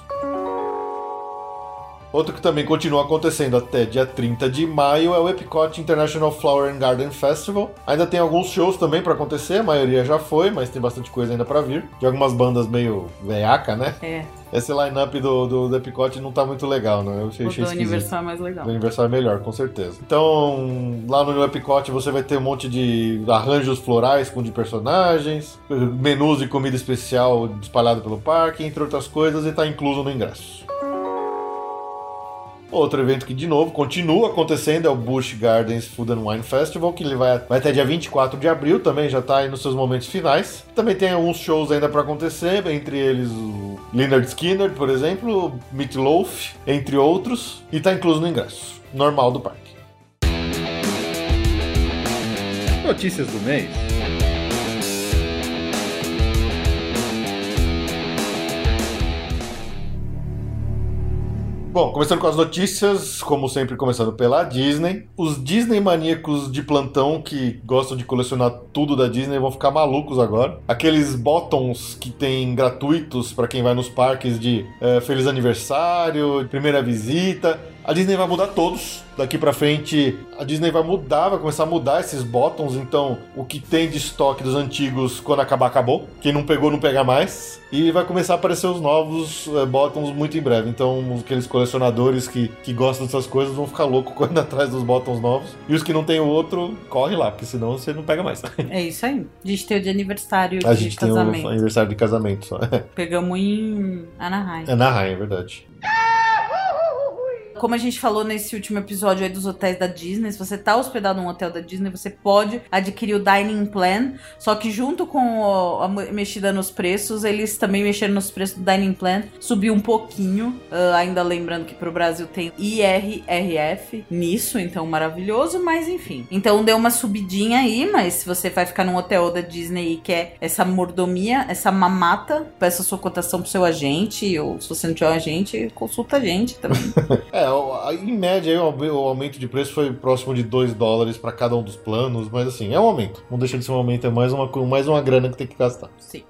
Outro que também continua acontecendo até dia 30 de maio é o Epcot International Flower and Garden Festival. Ainda tem alguns shows também pra acontecer, a maioria já foi, mas tem bastante coisa ainda pra vir. De algumas bandas meio veiaca, né? É, Esse line-up do, do, do Epcot não tá muito legal, né? Eu achei, o achei do. Universal é mais legal. Do Universal é melhor, com certeza. Então, lá no Epcot você vai ter um monte de arranjos florais com de personagens, menus de comida especial espalhado pelo parque, entre outras coisas, e tá incluso no ingresso. Outro evento que, de novo, continua acontecendo é o Busch Gardens Food and Wine Festival, que ele vai, vai até dia 24 de abril, também já tá aí nos seus momentos finais. Também tem alguns shows ainda para acontecer, entre eles o Leonard Skinner, por exemplo, Meat Loaf, entre outros, e tá incluso no ingresso normal do parque. Notícias do mês. Bom, começando com as notícias, como sempre, começando pela Disney. Os Disney maníacos de plantão que gostam de colecionar tudo da Disney vão ficar malucos agora. Aqueles bottoms que tem gratuitos para quem vai nos parques de eh, feliz aniversário, primeira visita. A Disney vai mudar todos. Daqui pra frente, a Disney vai mudar, vai começar a mudar esses bottoms. Então, o que tem de estoque dos antigos, quando acabar, acabou. Quem não pegou, não pega mais. E vai começar a aparecer os novos bottoms muito em breve. Então, aqueles colecionadores que, que gostam dessas coisas vão ficar loucos correndo atrás dos bottoms novos. E os que não tem o outro, corre lá, porque senão você não pega mais. É isso aí. A gente tem o de aniversário A de gente tem casamento. o aniversário de casamento só. Pegamos em Anaheim. É na raia, é verdade. Como a gente falou nesse último episódio aí dos hotéis da Disney, se você tá hospedado num hotel da Disney, você pode adquirir o Dining Plan. Só que junto com o- a me- mexida nos preços, eles também mexeram nos preços do Dining Plan. Subiu um pouquinho. ah, ainda lembrando que pro Brasil tem IRRF nisso, então maravilhoso, mas enfim. Então deu uma subidinha aí, mas se você vai ficar num hotel da Disney e quer essa mordomia, essa mamata, peça sua cotação pro seu agente, ou se você não tiver um agente, consulta a gente também. É, em média o aume- o aumento de preço foi próximo de 2 dólares para cada um dos planos, mas assim, é um aumento. Não deixa de ser um aumento, é mais uma, mais uma grana que tem que gastar. Sim.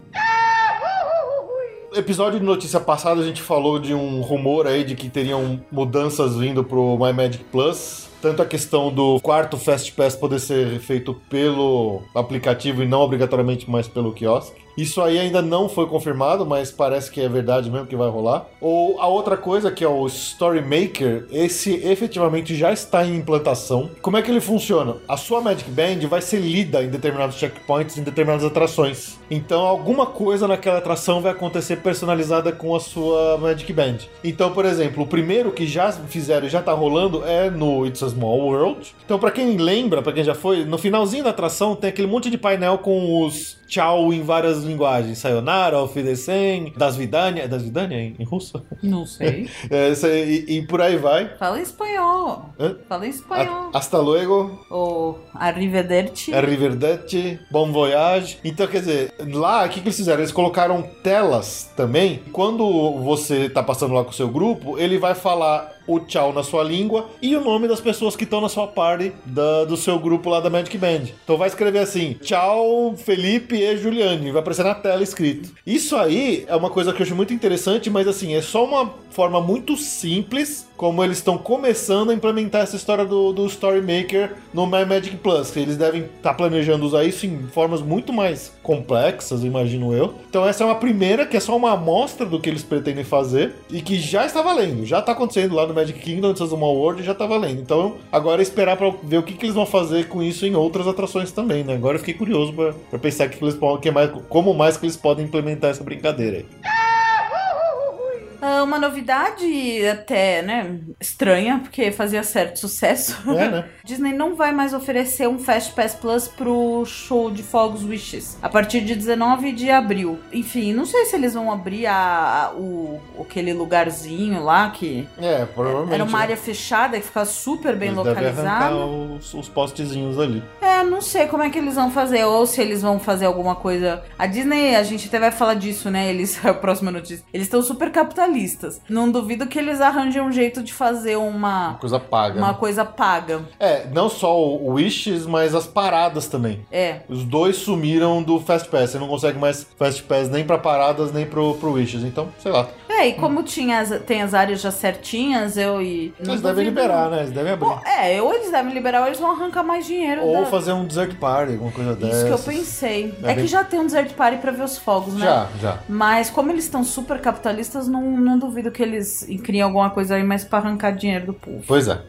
Episódio de notícia passada a gente falou de um rumor aí de que teriam mudanças vindo pro My Magic Plus. Tanto a questão do quarto Fast Pass poder ser feito pelo aplicativo e não obrigatoriamente mais pelo quiosque. Isso aí ainda não foi confirmado, mas parece que é verdade mesmo que vai rolar. Ou a outra coisa que é o Story Maker, esse efetivamente já está em implantação. Como é que ele funciona? A sua Magic Band vai ser lida em determinados checkpoints, em determinadas atrações. Então alguma coisa naquela atração vai acontecer personalizada com a sua Magic Band. Então, por exemplo, o primeiro que já fizeram e já tá rolando é no It's a Small World. Então, pra quem lembra, pra quem já foi, no finalzinho da atração tem aquele monte de painel com os tchau em várias linguagens. Sayonara, Auf Wiedersehen, Das Vidania. Das Vidania em, em russo? Não sei. É, e, e por aí vai. Fala em espanhol. Hã? Fala em espanhol. A- Hasta luego. Ou arrivederci. Arrivederci, Bon Voyage. Então, quer dizer, lá, o que, que eles fizeram? Eles colocaram telas também. Quando você tá passando lá com o seu grupo, ele vai falar o tchau na sua língua e o nome das pessoas que estão na sua party da- do seu grupo lá da Magic Band. Então vai escrever assim: tchau, Felipe e Juliane. Vai aparecer na tela escrito. Isso aí é uma coisa que eu acho muito interessante, mas assim, é só uma forma muito simples como eles estão começando a implementar essa história do, do Story Maker no My Magic Plus. Eles devem estar planejando usar isso em formas muito mais complexas, imagino eu. Então essa é uma primeira, que é só uma amostra do que eles pretendem fazer e que já está valendo. Já está acontecendo lá no Magic Kingdom, no uma World, já está valendo. Então agora é esperar para ver o que, que eles vão fazer com isso em outras atrações também, né? Agora eu fiquei curioso para pensar que eles podem, que mais, como mais que eles podem implementar essa brincadeira aí. Ah, uma novidade até, né, estranha, porque fazia certo sucesso. É, né? Disney não vai mais oferecer um Fast Pass Plus pro show de Fogos Wishes a partir de 19 de abril. Enfim, não sei se eles vão abrir a, a- o, aquele lugarzinho lá que É, provavelmente. era uma né? área fechada que ficava super bem Eles localizada. os, os postezinhos ali. É, não sei como é que eles vão fazer, ou se eles vão fazer alguma coisa. A Disney, a gente até vai falar disso, né? Eles, a próxima notícia. Eles estão super capitalistas. Não duvido que eles arranjem um jeito de fazer uma, Coisa paga. uma né? coisa paga. É, não só o Wishes, mas as paradas também. É. Os dois sumiram do Fast Pass. Você não consegue mais Fast Pass nem pra paradas, nem pro, pro Wishes. Então, sei lá. É, e como tinha as- tem as áreas já certinhas, eu e. Eles devem liberar, né? Eles devem abrir. Bom, é, ou eles devem liberar ou eles vão arrancar mais dinheiro. Ou da- fazer um Desert Party, alguma coisa dessa. Isso que eu pensei. É É, bem- que já tem um desert party pra ver os fogos, né? Já, já. Mas como eles estão super capitalistas, não, não duvido que eles criem alguma coisa aí mais pra arrancar dinheiro do povo. Pois é.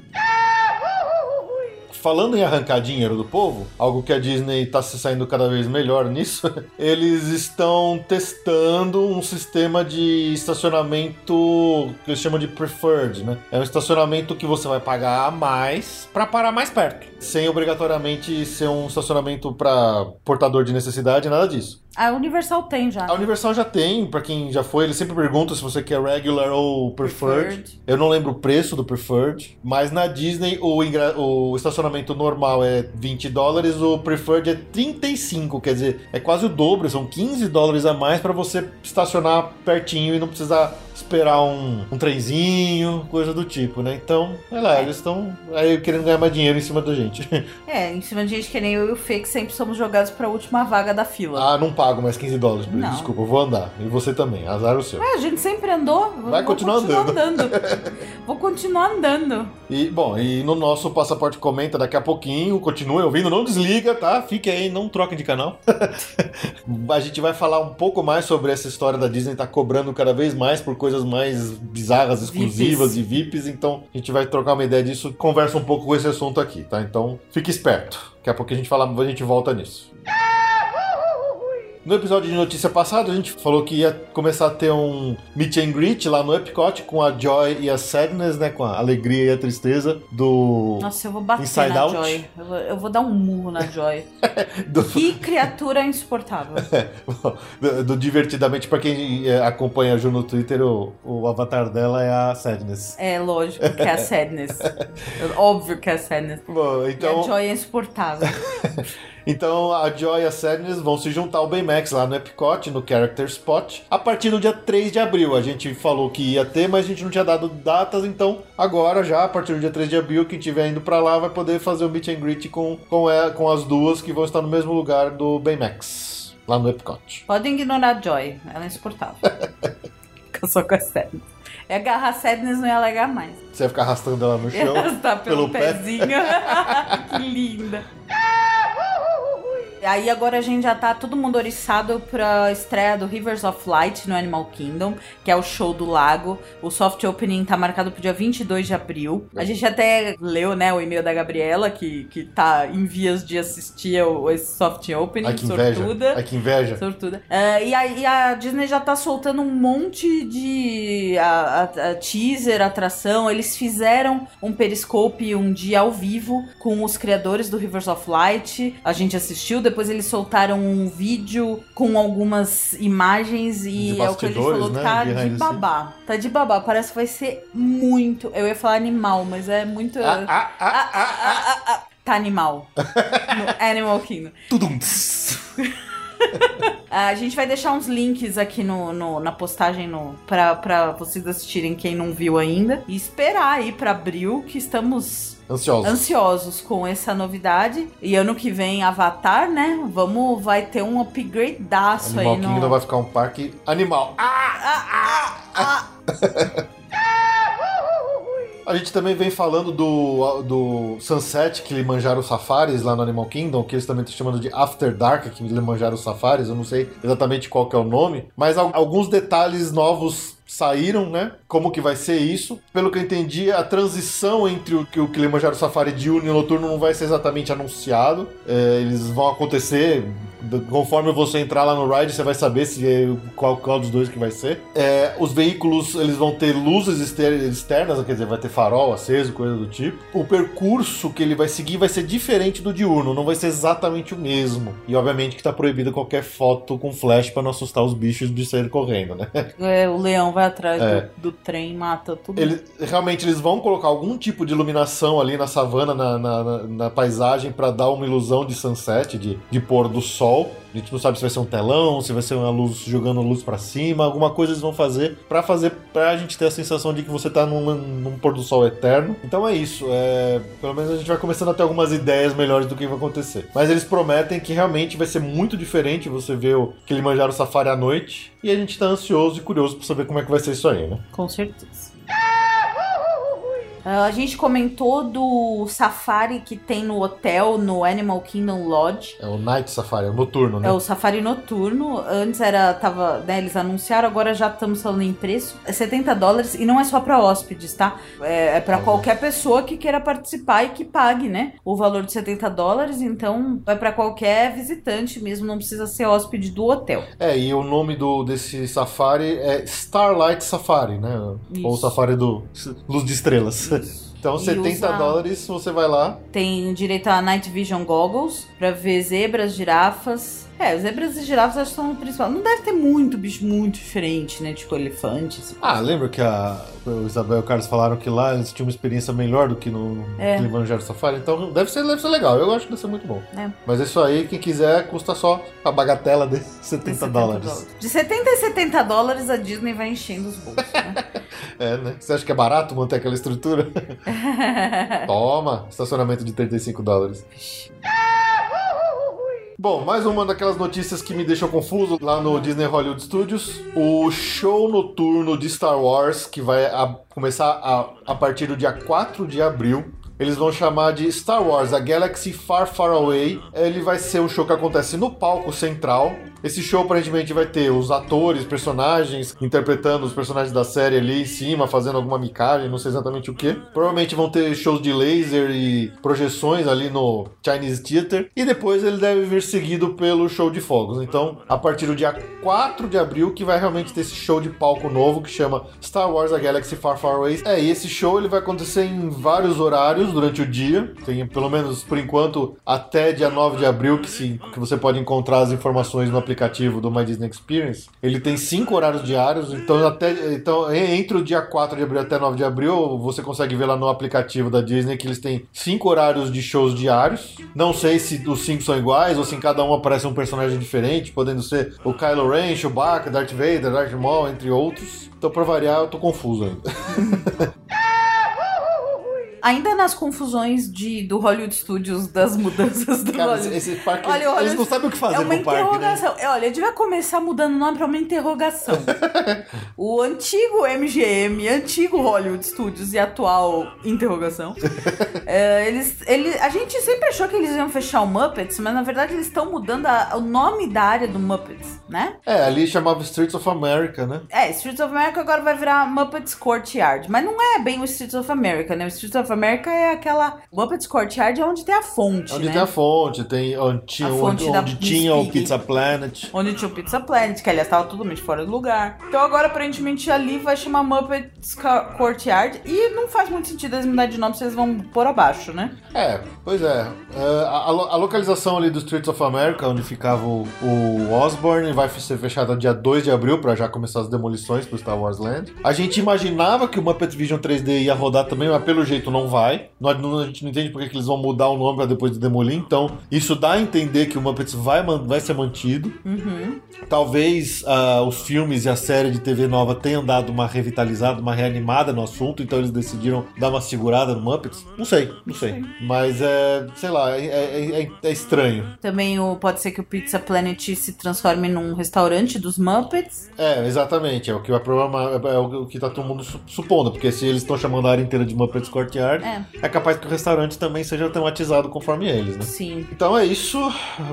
Falando em arrancar dinheiro do povo, algo que a Disney está se saindo cada vez melhor nisso, eles estão testando um sistema de estacionamento que eles chamam de preferred, né? É um estacionamento que você vai pagar a mais para parar mais perto, sem obrigatoriamente ser um estacionamento para portador de necessidade, nada disso. A Universal tem já. A Universal já tem, pra quem já foi, eles sempre perguntam se você quer regular ou preferred. Preferred. Eu não lembro o preço do preferred, mas na Disney o, ingra- o estacionamento normal é 20 dólares, o preferred é 35, quer dizer, é quase o dobro, são 15 dólares a mais pra você estacionar pertinho e não precisar esperar um, um trenzinho, coisa do tipo, né? Então, olha lá, eles estão aí querendo ganhar mais dinheiro em cima da gente. É, em cima de gente que nem eu e o Fê, que sempre somos jogados pra última vaga da fila. ah, não pago mais 15 dólares Não. desculpa, eu vou andar. E você também, azar o seu. É, a gente sempre andou. Vai vou continuar andando. Vou continuar andando. E, bom, e no nosso Passaporte Comenta daqui a pouquinho, continue ouvindo, não desliga, tá? Fique aí, não troque de canal. a gente vai falar um pouco mais sobre essa história da Disney tá cobrando cada vez mais por coisas mais bizarras, exclusivas e VIPs, então a gente vai trocar uma ideia disso, conversa um pouco com esse assunto aqui, tá? Então, fique esperto. Daqui a pouco a gente fala, a gente volta nisso. No episódio de notícia passado, a gente falou que ia começar a ter um meet and greet lá no Epcot com a Joy e a Sadness, né? Com a alegria e a tristeza do. Nossa, eu vou bater Inside na Out? Joy. Eu vou, eu vou dar um murro na Joy. do, que criatura insuportável. do- do divertidamente, pra quem é, acompanha a Ju no Twitter, o, o avatar dela é a Sadness. É lógico que é a Sadness. Óbvio que é a Sadness. Bom, E a então, Joy é insuportável. Então a Joy e a Sadness vão se juntar ao Baymax lá no Epcot, no Character Spot, a partir do dia 3 de abril. A gente falou que ia ter, mas a gente não tinha dado datas, então agora já, a partir do dia 3 de abril, quem estiver indo pra lá vai poder fazer o meet and greet com, com, é- com as duas que vão estar no mesmo lugar do Baymax, lá no Epcot. Podem ignorar a Joy. Ela é insuportável. Fica só com a Sadness. É agarrar a Sadness não ia alegar mais. Você vai ficar arrastando ela no chão. Ela está pelo, pelo pezinho. que linda. Aí agora a gente já tá todo mundo oriçado pra estreia do Rivers of Light no Animal Kingdom, que é o show do lago. O soft opening tá marcado pro dia 22 de abril. A gente até leu, né, o e-mail da Gabriela, que, que tá em vias de assistir o, esse soft opening, Ai, que inveja. sortuda. Ai, que inveja. Sortuda. É, e, a, e a Disney já tá soltando um monte de a- a- a teaser, atração. Eles fizeram um periscope um dia ao vivo com os criadores do Rivers of Light. A gente assistiu, depois eles soltaram um vídeo com algumas imagens e é o que a gente bastidores, falou que né? tá de babá. Tá de babá. Parece que vai ser muito. Eu ia falar animal, mas é muito. Ah, ah, ah, Ah, ah, ah, ah, ah, Tá animal. No Animal Kingdom. tudum. A gente vai deixar uns links aqui no, no- na postagem no, pra, pra vocês assistirem quem não viu ainda. E esperar aí pra abril, que estamos Ansioso. ansiosos com essa novidade. E ano que vem, Avatar, né? Vamos, vai ter um upgradeaço Animal aí Kingdom no... vai ficar um parque animal. A gente também vem falando do, do Sunset Kilimanjaro Safaris lá no Animal Kingdom, que eles também estão chamando de After Dark Kilimanjaro Safaris, eu não sei exatamente qual que é o nome, mas al- alguns detalhes novos saíram, né? Como que vai ser isso? Pelo que eu entendi, a transição entre o que o Kilimanjaro Safari diurno e noturno não vai ser exatamente anunciado. É, eles vão acontecer conforme você entrar lá no ride, você vai saber se é qual, qual dos dois que vai ser. É, os veículos eles vão ter luzes exter- externas, quer dizer, vai ter farol aceso, coisa do tipo. O percurso que ele vai seguir vai ser diferente do diurno, não vai ser exatamente o mesmo. E obviamente que tá proibido qualquer foto com flash para não assustar os bichos de sair correndo, né? É, o leão vai atrás É. do, do trem, mata tudo. Ele- realmente eles vão colocar algum tipo de iluminação ali na savana, na, na- na- na paisagem, para dar uma ilusão de sunset, de, de pôr do sol. A gente não sabe se vai ser um telão, se vai ser uma luz jogando luz para cima, alguma coisa eles vão fazer para fazer pra gente ter a sensação de que você tá num, num pôr do sol eterno. Então é isso. é, pelo menos a gente vai começando a ter algumas ideias melhores do que vai acontecer. Mas eles prometem que realmente vai ser muito diferente você ver o Kilimanjaro Safari à noite. E a gente tá ansioso e curioso para saber como é que vai ser isso aí, né? Com certeza. Ah, A gente comentou do safari que tem no hotel, no Animal Kingdom Lodge. É o Night Safari, é o noturno, né? É o safari noturno. Antes era, tava, né, eles anunciaram, agora já estamos falando em preço. É 70 dólares e não é só para hóspedes, tá? É, é para qualquer pessoa que queira participar e que pague, né? O valor de 70 dólares, então vai para qualquer visitante mesmo, não precisa ser hóspede do hotel. É, e o nome do, desse safari é Starlight Safari, né? Isso. Ou Safari do Luz de Estrelas. Então, E 70 usa- dólares, você vai lá. Tem direito a Night Vision Goggles pra ver zebras, girafas. É, zebras e girafas acho que são o principal. Não deve ter muito bicho muito diferente, né? Tipo elefantes. Ah, lembra que a, o Isabel e o Carlos falaram que lá eles tinham uma experiência melhor do que no É. Kilimanjaro Safari? Então, deve ser, deve ser legal. Eu acho que deve ser muito bom. É. Mas isso aí, quem quiser, custa só a bagatela de 70, 70 dólares. De 70 a 70 dólares a Disney vai enchendo os bolsos, né? É, né? Você acha que é barato manter aquela estrutura? Toma! Estacionamento de 35 dólares. Bom, mais uma daquelas notícias que me deixou confuso lá no Disney Hollywood Studios. O show noturno de Star Wars, que vai a- começar a, a partir do dia 4 de abril. Eles vão chamar de Star Wars, a Galaxy Far Far Away. Ele vai ser um show que acontece no palco central. Esse show aparentemente vai ter os atores, personagens, interpretando os personagens da série ali em cima, fazendo alguma micagem, não sei exatamente o que. Provavelmente vão ter shows de laser e projeções ali no Chinese Theater. E depois ele deve vir seguido pelo show de fogos. Então, a partir do dia 4 de abril, que vai realmente ter esse show de palco novo que chama Star Wars A Galaxy Far Far Away. É, e esse show ele vai acontecer em vários horários durante o dia. Tem pelo menos por enquanto até dia 9 de abril que, se, que você pode encontrar as informações no aplicativo do My Disney Experience. Ele tem cinco horários diários, então até então entre o dia 4 de abril até 9 de abril, você consegue ver lá no aplicativo da Disney que eles têm cinco horários de shows diários. Não sei se os cinco são iguais ou se em cada um aparece um personagem diferente, podendo ser o Kylo Ren, Chewbacca, Darth Vader, Darth Maul, entre outros. Então, pra variar, eu tô confuso ainda. Ainda nas confusões de, do Hollywood Studios das mudanças do Cara, Hollywood. esse parque, Olha, eles não sabem o que fazer é uma no parque, né? interrogação. É, Olha, devia começar mudando o nome pra uma interrogação. o antigo MGM, antigo Hollywood Studios e atual interrogação. é, eles, ele, a gente sempre achou que eles iam fechar o Muppets, mas na verdade eles estão mudando a- o nome da área do Muppets, né? É, ali chamava Streets of America, né? É, Streets of America agora vai virar Muppets Courtyard. Mas não é bem o Streets of America, né? O Streets of of America é aquela. Muppets Courtyard é onde tem a fonte, Onde né? tem a fonte, tem onde, tinha- fonte onde, onde tinha o. Pizza Planet. Onde tinha o Pizza Planet, que aliás tava totalmente fora do lugar. Então agora, aparentemente, ali vai chamar Muppets Courtyard. E não faz muito sentido eles mudar de nome se eles vão pôr abaixo, né? É, pois é. É, a, a lo- a localização ali do Streets of America, onde ficava o, o Osborne, vai ser fechada dia 2 de abril pra já começar as demolições pro Star Wars Land. A gente imaginava que o Muppet Vision 3D ia rodar também, mas pelo jeito não vai. Não- não- a gente não entende porque que eles vão mudar o nome pra depois de demolir, então isso dá a entender que o Muppets vai, vai ser mantido. Uhum. Talvez ah, os filmes e a série de TV nova tenham dado uma revitalizada, uma reanimada no assunto, então eles decidiram dar uma segurada no Muppets. Não sei, não sei. Mas é, sei lá, é, é- é- é estranho. Também o, pode ser que o Pizza Planet se transforme num restaurante dos Muppets. É, exatamente, é o que vai programar, é o que tá todo mundo su- supondo, porque se eles estão chamando a área inteira de Muppets Courtyard, É, é capaz que o restaurante também seja tematizado conforme eles, né? sim. Então é isso,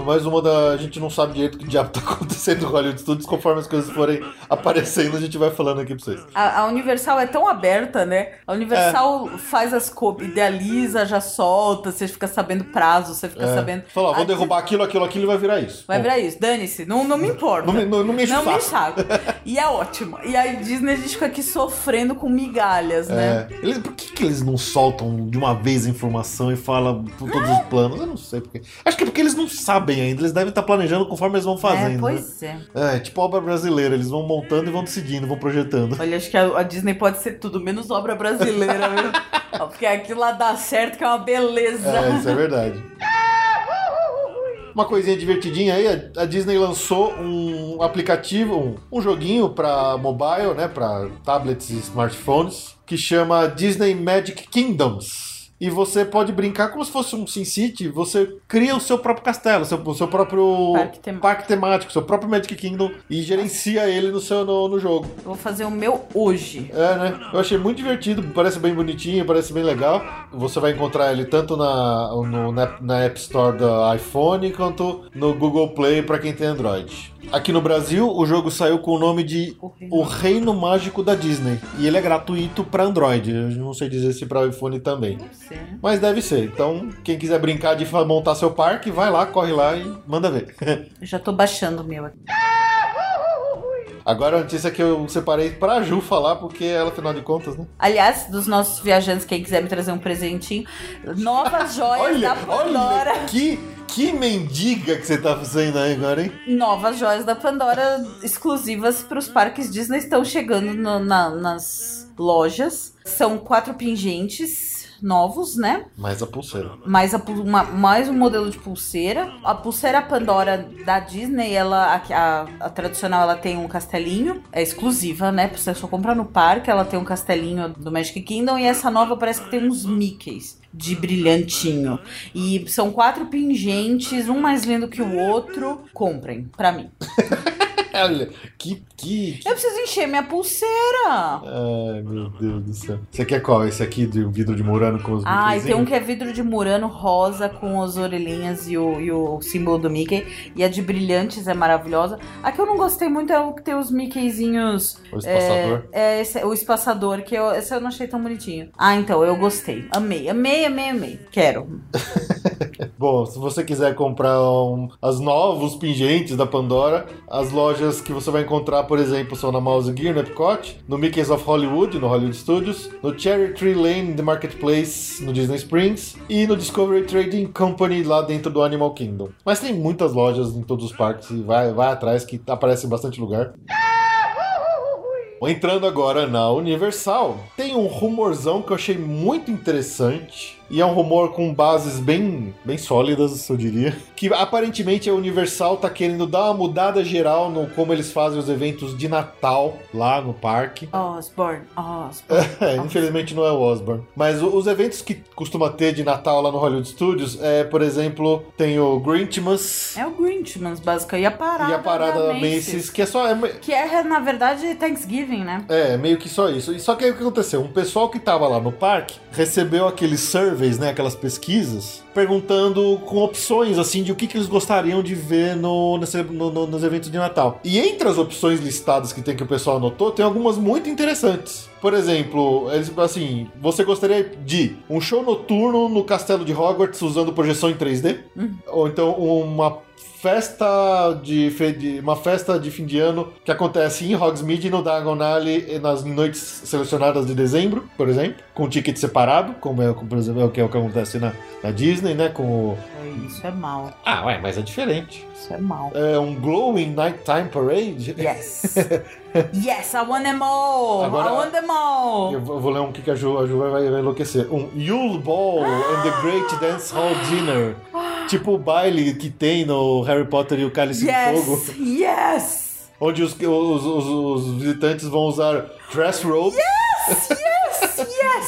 mais uma da. A gente não sabe direito o que diabo tá acontecendo no Hollywood Studios, conforme as coisas forem aparecendo, a gente vai falando aqui pra vocês. A, a Universal é tão aberta, né? A Universal faz as coisas, idealiza, já solta, você fica sabendo prazo, você fica É. sabendo. Fala, ó, vou derrubar aquilo, aquilo, aquilo e vai virar isso. Vai Bom, virar isso, dane-se, não, não me importa. Não me, não, não me enche Não me saco. saco. E é ótimo. E aí Disney a gente fica aqui sofrendo com migalhas, né? É. Eles- por que, que eles não soltam de uma vez a informação e falam todos os planos? Eu não sei porque. Acho que é porque eles não sabem ainda. Eles devem estar planejando conforme eles vão fazendo. É, pois é. É, tipo obra brasileira. Eles vão montando e vão decidindo, vão projetando. Olha, acho que a, Disney pode ser tudo, menos obra brasileira, viu? Porque aquilo lá dá certo, que é uma beleza. É, isso é verdade. Uma coisinha divertidinha aí, a- a Disney lançou um aplicativo, um, um joguinho para mobile, né, para tablets e smartphones, que chama Disney Magic Kingdoms. E você pode brincar como se fosse um SimCity, você cria o seu próprio castelo, seu, o seu próprio Parque temático. parque temático, seu próprio Magic Kingdom e gerencia ele no seu no, no jogo. Eu vou fazer o meu hoje. É, né? Eu achei muito divertido, parece bem bonitinho, parece bem legal. Você vai encontrar ele tanto na, no- na, na App Store do iPhone quanto no Google Play para quem tem Android. Aqui no Brasil, o jogo saiu com o nome de O Reino O Reino Mágico da Disney. E ele é gratuito para Android. Eu não sei dizer se para iPhone também. Ser. Mas deve ser. Então, quem quiser brincar de montar seu parque, vai lá, corre lá e manda ver. Eu já tô baixando o meu aqui. Agora a notícia que eu separei pra Ju falar, porque ela, afinal de contas, né? Aliás, dos nossos viajantes, quem quiser me trazer um presentinho, novas joias da Pandora. olha, que, que mendiga que você tá fazendo aí agora, hein? Novas joias da Pandora exclusivas para os parques Disney estão chegando no- na- nas lojas. São quatro pingentes novos, né? Mais a pulseira. Mais, a uma- mais um modelo de pulseira. A pulseira Pandora da Disney, ela, a, a- a tradicional, ela tem um castelinho. É exclusiva, né? Você só compra no parque. Ela tem um castelinho do Magic Kingdom. E essa nova parece que tem uns Mickeys de brilhantinho. E são quatro pingentes, um mais lindo que o outro. Comprem, pra mim. Olha, que, que, que... Eu preciso encher minha pulseira. Ai, meu Deus do céu. Você quer qual? Esse aqui um vidro de Murano com os Ah, e tem um que é vidro de murano rosa com as orelhinhas e o, e o símbolo do Mickey. E a de brilhantes é maravilhosa. A que eu não gostei muito é o que tem os Mickeyzinhos. O espaçador. É, é esse, o espaçador, que eu, esse eu não achei tão bonitinho. Ah, então, eu gostei. Amei, amei, amei, amei. Quero. Bom, se você quiser comprar um, as novos pingentes da Pandora, as lojas que você vai encontrar, por exemplo, são na Mouse Gear, no Epcot, no Mickey's of Hollywood, no Hollywood Studios, no Cherry Tree Lane, The Marketplace, no Disney Springs, e no Discovery Trading Company, lá dentro do Animal Kingdom. Mas tem muitas lojas em todos os parques, e vai, vai atrás, que aparece bastante lugar. Entrando agora na Universal, tem um rumorzão que eu achei muito interessante. E é um rumor com bases bem, bem sólidas, eu diria. Que aparentemente a Universal tá querendo dar uma mudada geral no como eles fazem os eventos de Natal lá no parque. Osborne, Osborne. É, infelizmente não é o Osborne. Mas os eventos que costuma ter de Natal lá no Hollywood Studios é, por exemplo, tem o Grinchmas É o Grinchmas, basicamente. E a parada. e a parada da Macy's, que é só. É, Que é, na verdade, Thanksgiving, né? É, meio que só isso. E só que aí o que aconteceu? Um pessoal que tava lá no parque recebeu aquele survey surveys, né? Aquelas pesquisas, perguntando com opções, assim, de o que, que eles gostariam de ver no, nesse- no- no- nos eventos de Natal. E entre as opções listadas que tem que o pessoal anotou, tem algumas muito interessantes. Por exemplo, eles, assim, você gostaria de um show noturno no castelo de Hogwarts usando projeção em 3D? Ou então uma festa de, de- uma festa de fim de ano que acontece em Hogsmeade no Diagon Alley nas noites selecionadas de dezembro, por exemplo, com ticket separado, como é, como, por exemplo, é o que, é o que acontece na, na Disney, né? Com o... Isso é mal. Ah, ué, mas é diferente. Isso é mal. É um glowing nighttime parade. Yes. yes, I want them all. Agora- I want them all. Eu vou ler um que a Ju, a Ju vai, vai enlouquecer. Um Yule Ball and the Great Dance Hall Dinner. Tipo o baile que tem no Harry Potter e o Cálice de Fogo. Yes. Yes. Onde os, os, os- os visitantes vão usar dress robes Yes.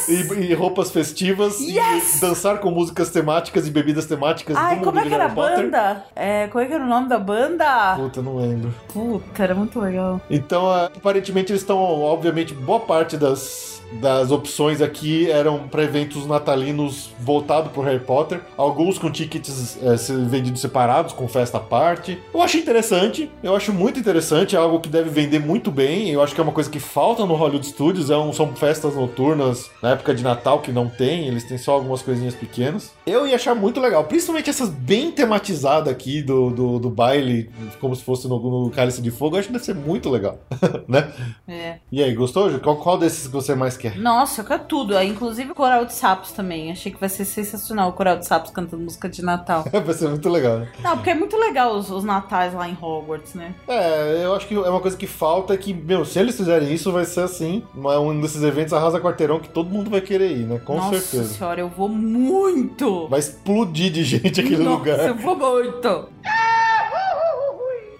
E, e roupas festivas Yes! e dançar com músicas temáticas e bebidas temáticas Ai, como é que era a banda? É, como é que era o nome da banda? Puta, não lembro. Puta, era muito legal. Então, aparentemente, eles estão, obviamente, boa parte das, das opções aqui eram para eventos natalinos voltados pro Harry Potter. Alguns com tickets se- vendidos separados, com festa à parte. Eu acho interessante, eu acho muito interessante, é algo que deve vender muito bem. Eu acho que é uma coisa que falta no Hollywood Studios. É um- são festas noturnas na época de Natal que não tem, eles têm só algumas coisinhas pequenas. Eu ia achar muito legal, principalmente essas bem tematizadas aqui do, do, do baile, como se fosse no, no Cálice de Fogo. Eu acho que deve ser muito legal, né? É. E aí, gostou? Qual, qual desses que você mais quer? Nossa, eu quero tudo. É, Inclusive o coral de sapos também. Achei que vai ser sensacional o coral de sapos cantando música de Natal. Vai ser muito legal, né? Não, porque é muito legal os, os natais lá em Hogwarts, né? É, eu acho que é uma coisa que falta é que, meu, se eles fizerem isso, vai ser assim, um desses eventos arrasa quarteirão que todo mundo vai querer ir, né? Com Nossa certeza. senhora, eu vou muito. Vai explodir de gente aquele Nossa, lugar. eu vou muito.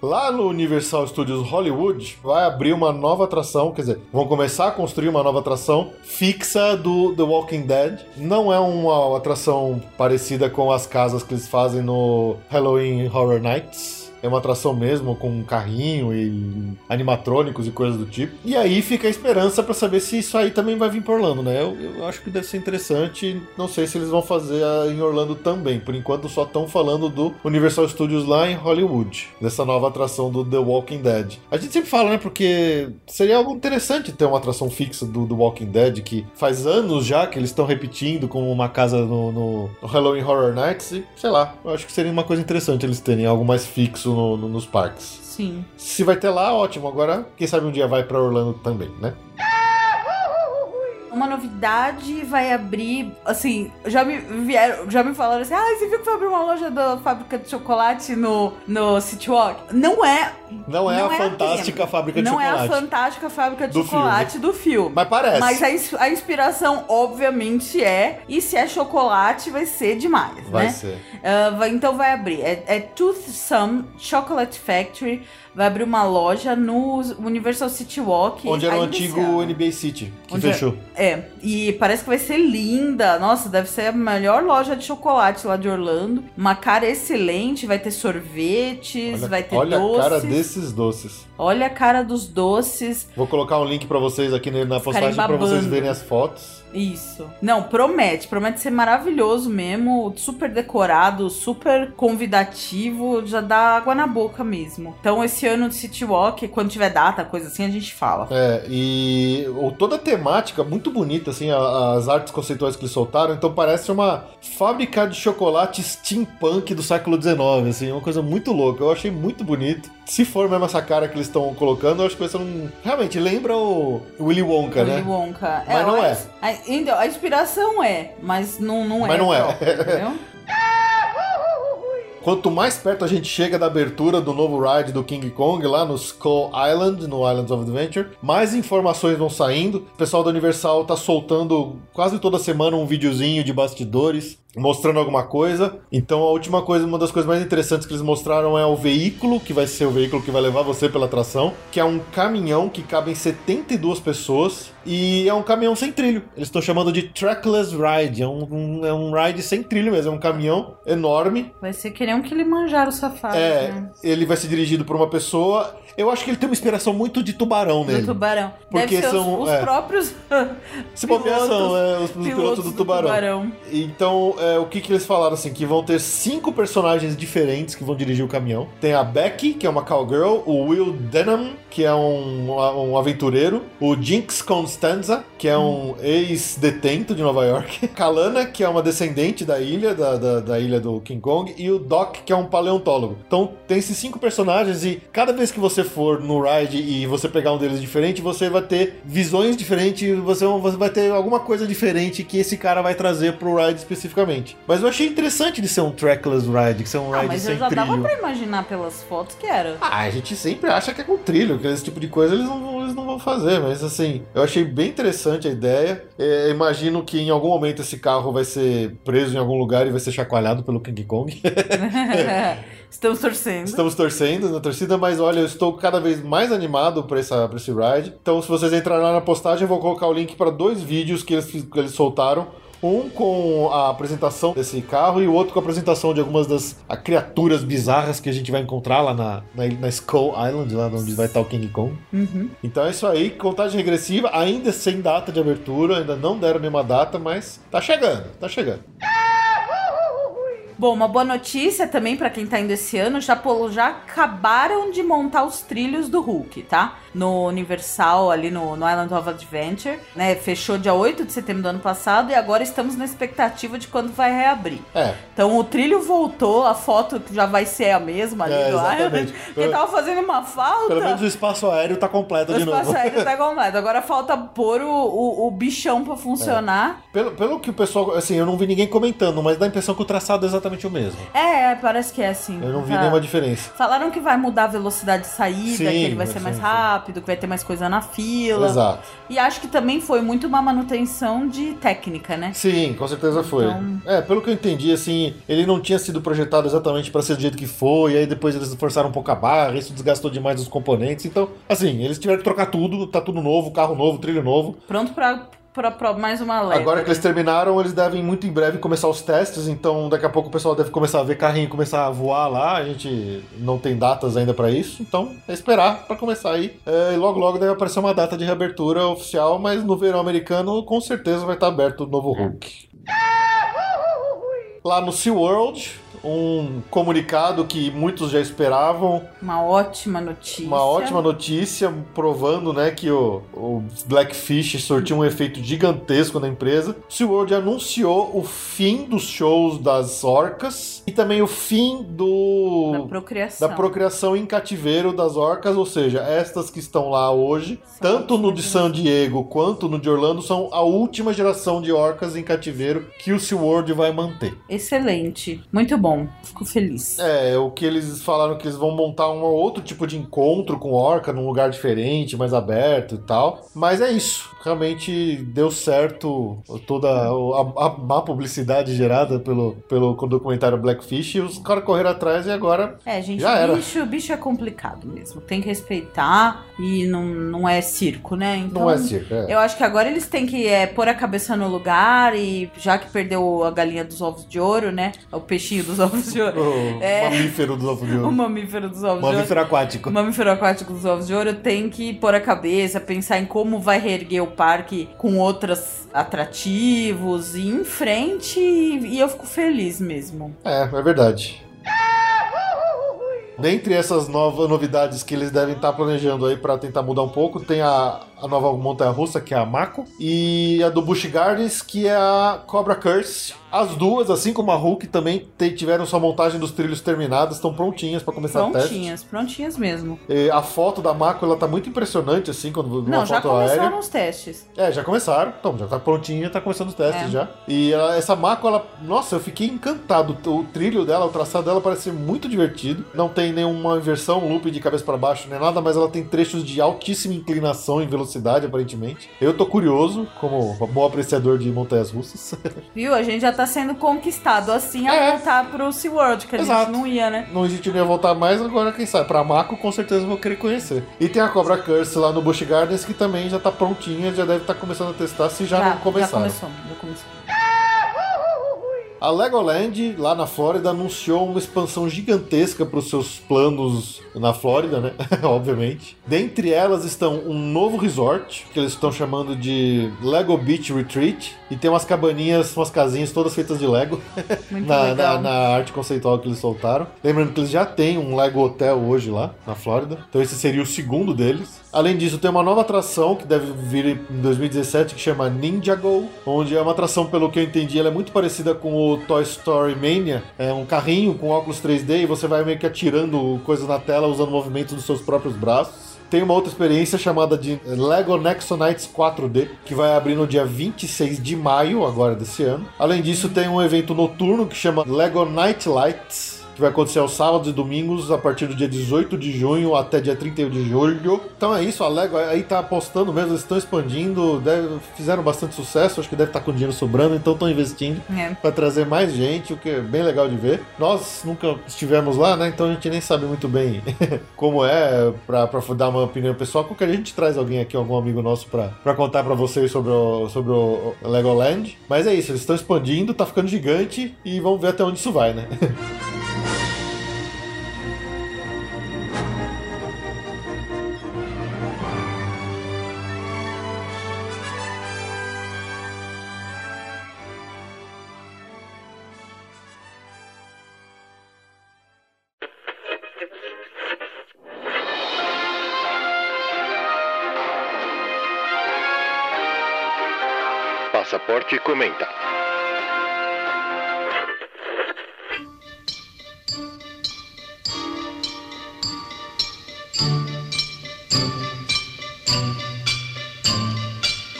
Lá no Universal Studios Hollywood vai abrir uma nova atração, quer dizer, vão começar a construir uma nova atração fixa do The Walking Dead. Não é uma atração parecida com as casas que eles fazem no Halloween Horror Nights. É uma atração mesmo, com um carrinho e animatrônicos e coisas do tipo. E aí fica a esperança pra saber se isso aí também vai vir pra Orlando, né? Eu, eu acho que deve ser interessante. Não sei se eles vão fazer em Orlando também. Por enquanto só estão falando do Universal Studios lá em Hollywood. Dessa nova atração do The Walking Dead. A gente sempre fala, né? Porque seria algo interessante ter uma atração fixa do The Walking Dead, que faz anos já que eles estão repetindo como uma casa no- no Halloween Horror Nights. E sei lá, eu acho que seria uma coisa interessante eles terem algo mais fixo no- no- nos parques. Sim. Se vai ter lá, ótimo. Agora, quem sabe um dia vai pra Orlando também, né? Uma novidade vai abrir, assim, já me vieram, já me falaram assim, ah, você viu que vai abrir uma loja da fábrica de chocolate no, no City Walk? Não é. Não é Não a é fantástica tema. fábrica de não é chocolate. a fantástica fábrica de Do chocolate do filme. Mas parece. Mas a, ins- a inspiração, obviamente, é. E se é chocolate, vai ser demais, Vai né? ser. Ah, vai- então vai abrir. É, é Toothsome Chocolate Factory. Vai abrir uma loja no Universal City Walk. Onde era o antigo. NBA City, que Onde é- fechou. É, e parece que vai ser linda. Nossa, deve ser a melhor loja de chocolate lá de Orlando. Uma cara excelente, vai ter sorvetes, Olha, vai ter olha doces. a cara desses doces. Olha a cara dos doces. Vou colocar um link pra vocês aqui na postagem babando. vocês verem as fotos. Isso. Não, promete. Promete ser maravilhoso mesmo. Super decorado, super convidativo. Já dá água na boca mesmo. Então, esse ano de City Walk, quando tiver data, coisa assim, a gente fala. É, e toda a temática muito bonita, assim, as artes conceituais que eles soltaram, então parece uma fábrica de chocolate steampunk do século XIX, assim, uma coisa muito louca. Eu achei muito bonito. Se for mesmo essa cara que eles estão colocando, eu acho que vai ser um. Realmente, lembra o Willy Wonka, Willy né? Wonka. Mas não a- é. A, então, a inspiração é, mas não, não é. Mas não é. próprio? Quanto mais perto a gente chega da abertura do novo ride do King Kong lá no Skull Island, no Islands of Adventure, mais informações vão saindo. O pessoal da Universal tá soltando quase toda semana um videozinho de bastidores. Mostrando alguma coisa. Então a última coisa, uma das coisas mais interessantes que eles mostraram é o veículo, que vai ser o veículo que vai levar você pela atração, que é um caminhão que cabe em 72 pessoas e é um caminhão sem trilho. Eles estão chamando de trackless ride, é um, um- é um ride sem trilho mesmo, é um caminhão enorme. Vai ser que nem um Kilimanjaro safado, É, né? ele vai ser dirigido por uma pessoa. Eu acho que ele tem uma inspiração muito de tubarão Do nele. tubarão. Porque são- os, os é. próprios Se bobear, são é, os, os pilotos, pilotos do tubarão. Então, é, o que, que eles falaram assim? Que vão ter cinco personagens diferentes que vão dirigir o caminhão. Tem a Becky, que é uma cowgirl, o Will Denham, que é um, um aventureiro, o Jinx Constanza, que é um ex-detento de Nova York, Kalana, que é uma descendente da ilha, da, da, da ilha do King Kong, e o Doc, que é um paleontólogo. Então, tem esses cinco personagens e cada vez que você for no ride e você pegar um deles diferente, você vai ter visões diferentes, você, você vai ter alguma coisa diferente que esse cara vai trazer pro ride especificamente. Mas eu achei interessante de ser um trackless ride, que ser um Ah, ride mas sem eu já trilho. dava pra imaginar pelas fotos que era. Ah, a gente sempre acha que é com trilho, que esse tipo de coisa eles não, vão- eles não vão fazer, mas assim, eu achei bem interessante a ideia. É, imagino que em algum momento esse carro vai ser preso em algum lugar e vai ser chacoalhado pelo King Kong. Estamos torcendo. Estamos torcendo na torcida, mas olha, eu estou cada vez mais animado para esse ride. Então, se vocês entrarem lá na postagem, eu vou colocar o link para dois vídeos que eles, que eles soltaram. Um com a apresentação desse carro e o outro com a apresentação de algumas das a, criaturas bizarras que a gente vai encontrar lá na, na, na Skull Island, lá onde vai estar o King Kong. Uhum. Então é isso aí, contagem regressiva, ainda sem data de abertura, ainda não deram nenhuma data, mas tá chegando, tá chegando. Bom, uma boa notícia também pra quem tá indo esse ano, já, já acabaram de montar os trilhos do Hulk, tá? No Universal, ali no, no Island of Adventure, né? Fechou dia 8 de setembro do ano passado e agora estamos na expectativa de quando vai reabrir. É, Então o trilho voltou, a foto já vai ser a mesma ali É, do. Island, porque tava fazendo uma falta. pelo menos o espaço aéreo tá completo O de novo. espaço aéreo tá completo. Agora falta pôr o, o, o bichão pra funcionar. Pelo, pelo que o pessoal, assim, eu não vi ninguém comentando, mas dá a impressão que o traçado é exatamente o mesmo. É, parece que é assim. Eu não vi Tá. nenhuma diferença. Falaram que vai mudar a velocidade de saída, Sim, que ele vai ser sim, mais sim. rápido, que vai ter mais coisa na fila. Exato. E acho que também foi muito uma manutenção de técnica, né? Sim, com certeza foi. Então- É, pelo que eu entendi, assim, ele não tinha sido projetado exatamente pra ser do jeito que foi, e aí depois eles forçaram um pouco a barra, isso desgastou demais os componentes. Então, assim, eles tiveram que trocar tudo, tá tudo novo, carro novo, trilho novo. Pronto pra, pra, pra mais uma leva. Agora que eles né? terminaram, eles devem muito em breve começar os testes, então daqui a pouco o pessoal deve começar a ver carrinho começar a voar lá. A gente não tem datas ainda pra isso, então é esperar pra começar aí. É, e logo logo deve aparecer uma data de reabertura oficial, mas no verão americano com certeza vai estar aberto o novo Hulk. Lá no SeaWorld, um comunicado que muitos já esperavam, Uma ótima notícia. uma ótima notícia provando né, que o, o Blackfish surtiu um efeito gigantesco na empresa. SeaWorld anunciou o fim dos shows das orcas e também o fim do Da procriação. da procriação em cativeiro das orcas, ou seja, estas que estão lá hoje, São tanto no de San Diego quanto no de Orlando, são a última geração de orcas em cativeiro que o SeaWorld vai manter. Excelente. Muito bom. Fico feliz. É, o que eles falaram que eles vão montar um outro tipo de encontro com orca num lugar diferente, mais aberto e tal. Mas é isso. Realmente deu certo toda a, a má publicidade gerada pelo, pelo documentário Blackfish e os caras correram atrás e agora É, gente, Já era. bicho, bicho é complicado mesmo. Tem que respeitar e não, não é circo, né? Então, não é circo. É. Eu acho que agora eles têm que é, pôr a cabeça no lugar e já que perdeu a galinha dos ovos de ouro, né? O peixinho dos ovos de ouro. O É. mamífero do ovo de O ouro. mamífero dos ovos de ouro. Mamífero aquático. O mamífero aquático dos ovos de ouro tem que pôr a cabeça, pensar em como vai reerguer o parque com outros atrativos e em frente e, e eu fico feliz mesmo. É, é verdade. Dentre essas novas novidades que eles devem estar planejando aí para tentar mudar um pouco, tem a, a nova montanha russa, que é a Mako, e a do Busch Gardens, que é a Cobra Curse. As duas, assim como a Hulk, também tiveram sua montagem dos trilhos terminadas, estão prontinhas para começar o teste. Prontinhas, prontinhas mesmo. E a foto da Mako, ela tá muito impressionante, assim, quando uma Não, já começaram aérea. os testes. É, já começaram. Então, já tá prontinha, tá começando os testes É. já. E ela- essa Mako, ela. Nossa, eu fiquei encantado. O trilho dela, o traçado dela parece ser muito divertido. Não tem nenhuma inversão, loop de cabeça para baixo, nem nada, mas ela tem trechos de altíssima inclinação e velocidade velocidade, aparentemente. Eu tô curioso, como bom apreciador de montanhas russas. Viu? A gente já tá sendo conquistado assim a É. voltar pro SeaWorld, que a Exato. gente não ia, né? Não, a gente não ia voltar mais, agora quem sabe. Pra Mako, com certeza eu vou querer conhecer. E tem a Cobra Curse lá no Busch Gardens, que também já tá prontinha, já deve estar começando a testar, se já, não começaram. Já começou, já começou. A Legoland, lá na Flórida, anunciou uma expansão gigantesca para os seus planos na Flórida, né? Obviamente. Dentre elas estão um novo resort, que eles estão chamando de Lego Beach Retreat. E tem umas cabaninhas, umas casinhas todas feitas de Lego Muito na, na, na arte conceitual que eles soltaram. Lembrando que eles já têm um Lego Hotel hoje lá na Flórida. Então esse seria o segundo deles. Além disso, tem uma nova atração que deve vir em 2017 que chama Ninjago, onde é uma atração, pelo que eu entendi, ela é muito parecida com o Toy Story Mania. É um carrinho com óculos 3D e você vai meio que atirando coisas na tela usando movimentos dos seus próprios braços. Tem uma outra experiência chamada de Lego Nexonites 4D, que vai abrir no dia 26 de maio, agora desse ano. Além disso, tem um evento noturno que chama Lego Night Lights, que vai acontecer aos sábados e domingos a partir do dia 18 de junho até dia 31 de julho. Então é isso, a Lego aí tá apostando mesmo, eles estão expandindo, deve- fizeram bastante sucesso, acho que deve estar com dinheiro sobrando, então estão investindo É. para trazer mais gente, o que é bem legal de ver. Nós nunca estivemos lá, né? Então a gente nem sabe muito bem como é pra, pra dar uma opinião pessoal. Qualquer dia a gente traz alguém aqui, algum amigo nosso, pra, pra contar pra vocês sobre o, sobre o Legoland. Mas é isso, eles estão expandindo, tá ficando gigante e vamos ver até onde isso vai, né? Passaporte comenta.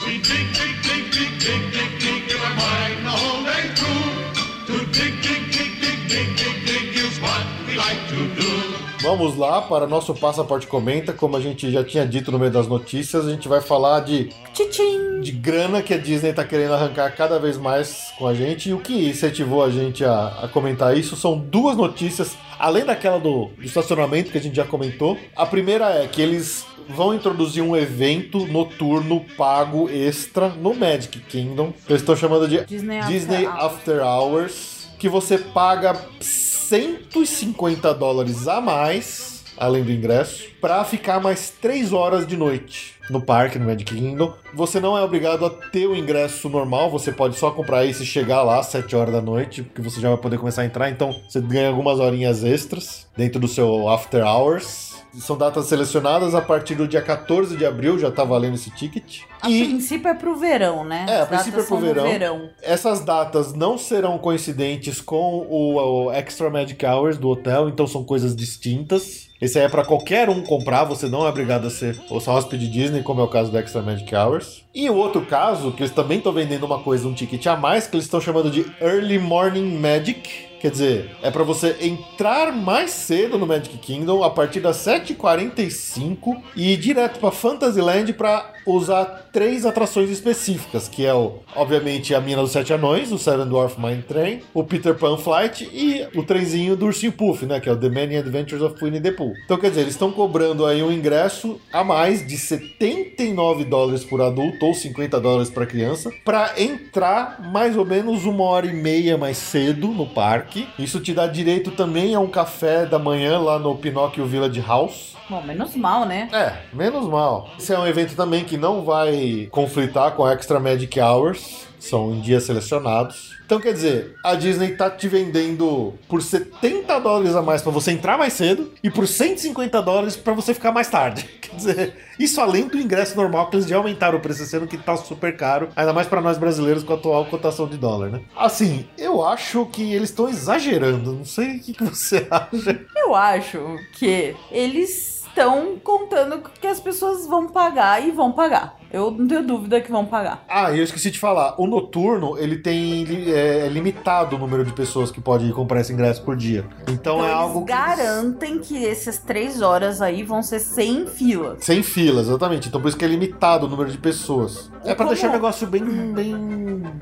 We dig, dig, dig, dig, dig, dig, dig, and I'm mine the whole day through. To dig, dig, dig, dig, dig, dig, dig is Vamos lá para nosso Passaporte Comenta. Como a gente já tinha dito no meio das notícias, a gente vai falar de Tchim! de grana que a Disney tá querendo arrancar cada vez mais com a gente. E o que incentivou a gente a, a comentar isso são duas notícias, além daquela do, do estacionamento que a gente já comentou. A primeira é que eles vão introduzir um evento noturno pago extra no Magic Kingdom. Eles estão chamando de Disney After Disney Hours. After Hours, que você paga 150 dólares a mais, além do ingresso, para ficar mais 3 horas de noite no parque, no Magic Kingdom. Você não é obrigado a ter o ingresso normal, você pode só comprar esse e chegar lá às 7 horas da noite, porque você já vai poder começar a entrar, então você ganha algumas horinhas extras dentro do seu After Hours. São datas selecionadas a partir do dia 14 de abril, já tá valendo esse ticket. A E princípio é pro verão, né? É, a princípio é pro verão. verão. essas datas não serão coincidentes com o, o Extra Magic Hours do hotel, então são coisas distintas. Esse aí é pra qualquer um comprar, você não é obrigado a ser o hóspede Disney, como é o caso do Extra Magic Hours. E o outro caso, que eles também estão vendendo uma coisa, um ticket a mais, que eles estão chamando de Early Morning Magic. Quer dizer, é pra você entrar mais cedo no Magic Kingdom a partir das 7h45 e ir direto pra Fantasyland pra usar três atrações específicas, que é o, obviamente, a Mina dos Sete Anões, o Seven Dwarf Mine Train, o Peter Pan Flight e o trenzinho do Ursinho Puff, né, que é o The Many Adventures of Winnie the Pooh. Então, quer dizer, eles estão cobrando aí um ingresso a mais de 79 dólares por adulto ou 50 dólares para criança para entrar mais ou menos uma hora e meia mais cedo no parque. Isso te dá direito também a um café da manhã lá no Pinóquio Village House. Bom, menos mal, né? É, menos mal. Esse é um evento também que não vai conflitar com Extra Magic Hours. São em dias selecionados. Então, quer dizer, a Disney tá te vendendo por 70 dólares a mais pra você entrar mais cedo e por 150 dólares pra você ficar mais tarde. Quer dizer, isso além do ingresso normal, que eles já aumentaram o preço, sendo que tá super caro, ainda mais pra nós brasileiros com a atual cotação de dólar, né? Assim, eu acho que eles estão exagerando. Não sei o que que você acha. Eu acho que eles estão contando que as pessoas vão pagar e vão pagar. Eu não tenho dúvida que vão pagar. Ah, e eu esqueci de falar. O noturno, ele tem é, é limitado o número de pessoas que podem comprar esse ingresso por dia. Então, Então é algo que eles- garantem que essas três horas aí vão ser sem filas. Sem fila, exatamente. Então por isso que é limitado o número de pessoas. É pra Como? deixar o negócio bem, bem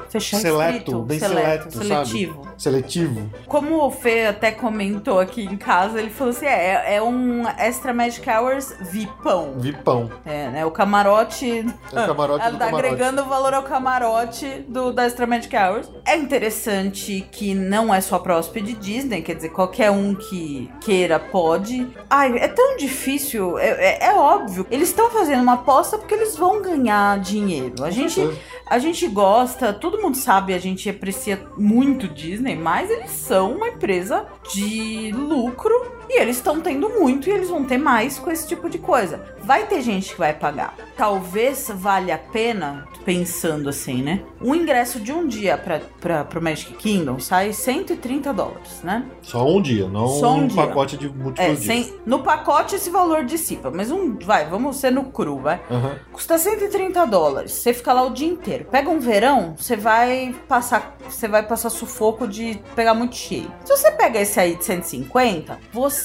Fechar Seleto, escrito, bem seleto, seleto, sabe? seletivo. seletivo. Como o Fê até comentou aqui em casa, ele falou assim: é, é um Extra Magic Hours VIPão. Vipão. É, né? O camarote. É o camarote Ela do tá camarote. agregando valor ao camarote do, da Extra Magic Hours. É interessante que não é só pra hóspede Disney, quer dizer, qualquer um que queira pode. Ai, é tão difícil, é, é- é óbvio. Eles estão fazendo uma aposta porque eles vão ganhar dinheiro. A gente, a gente gosta, todo mundo sabe, a gente aprecia muito Disney, mas eles são uma empresa de lucro e eles estão tendo muito e eles vão ter mais com esse tipo de coisa. Vai ter gente que vai pagar. Talvez valha a pena, pensando assim, né? Um ingresso de um dia para pro Magic Kingdom sai 130 dólares, né? Só um dia, não Só um um dia. pacote de múltiplos É, dias. sem, no pacote esse valor dissipa, mas um, vai, vamos ser no cru, vai. Aham. Custa 130 dólares. Você fica lá o dia inteiro. Pega um verão, você vai passar, você vai passar sufoco de pegar muito cheio. Se você pega esse aí de 150, você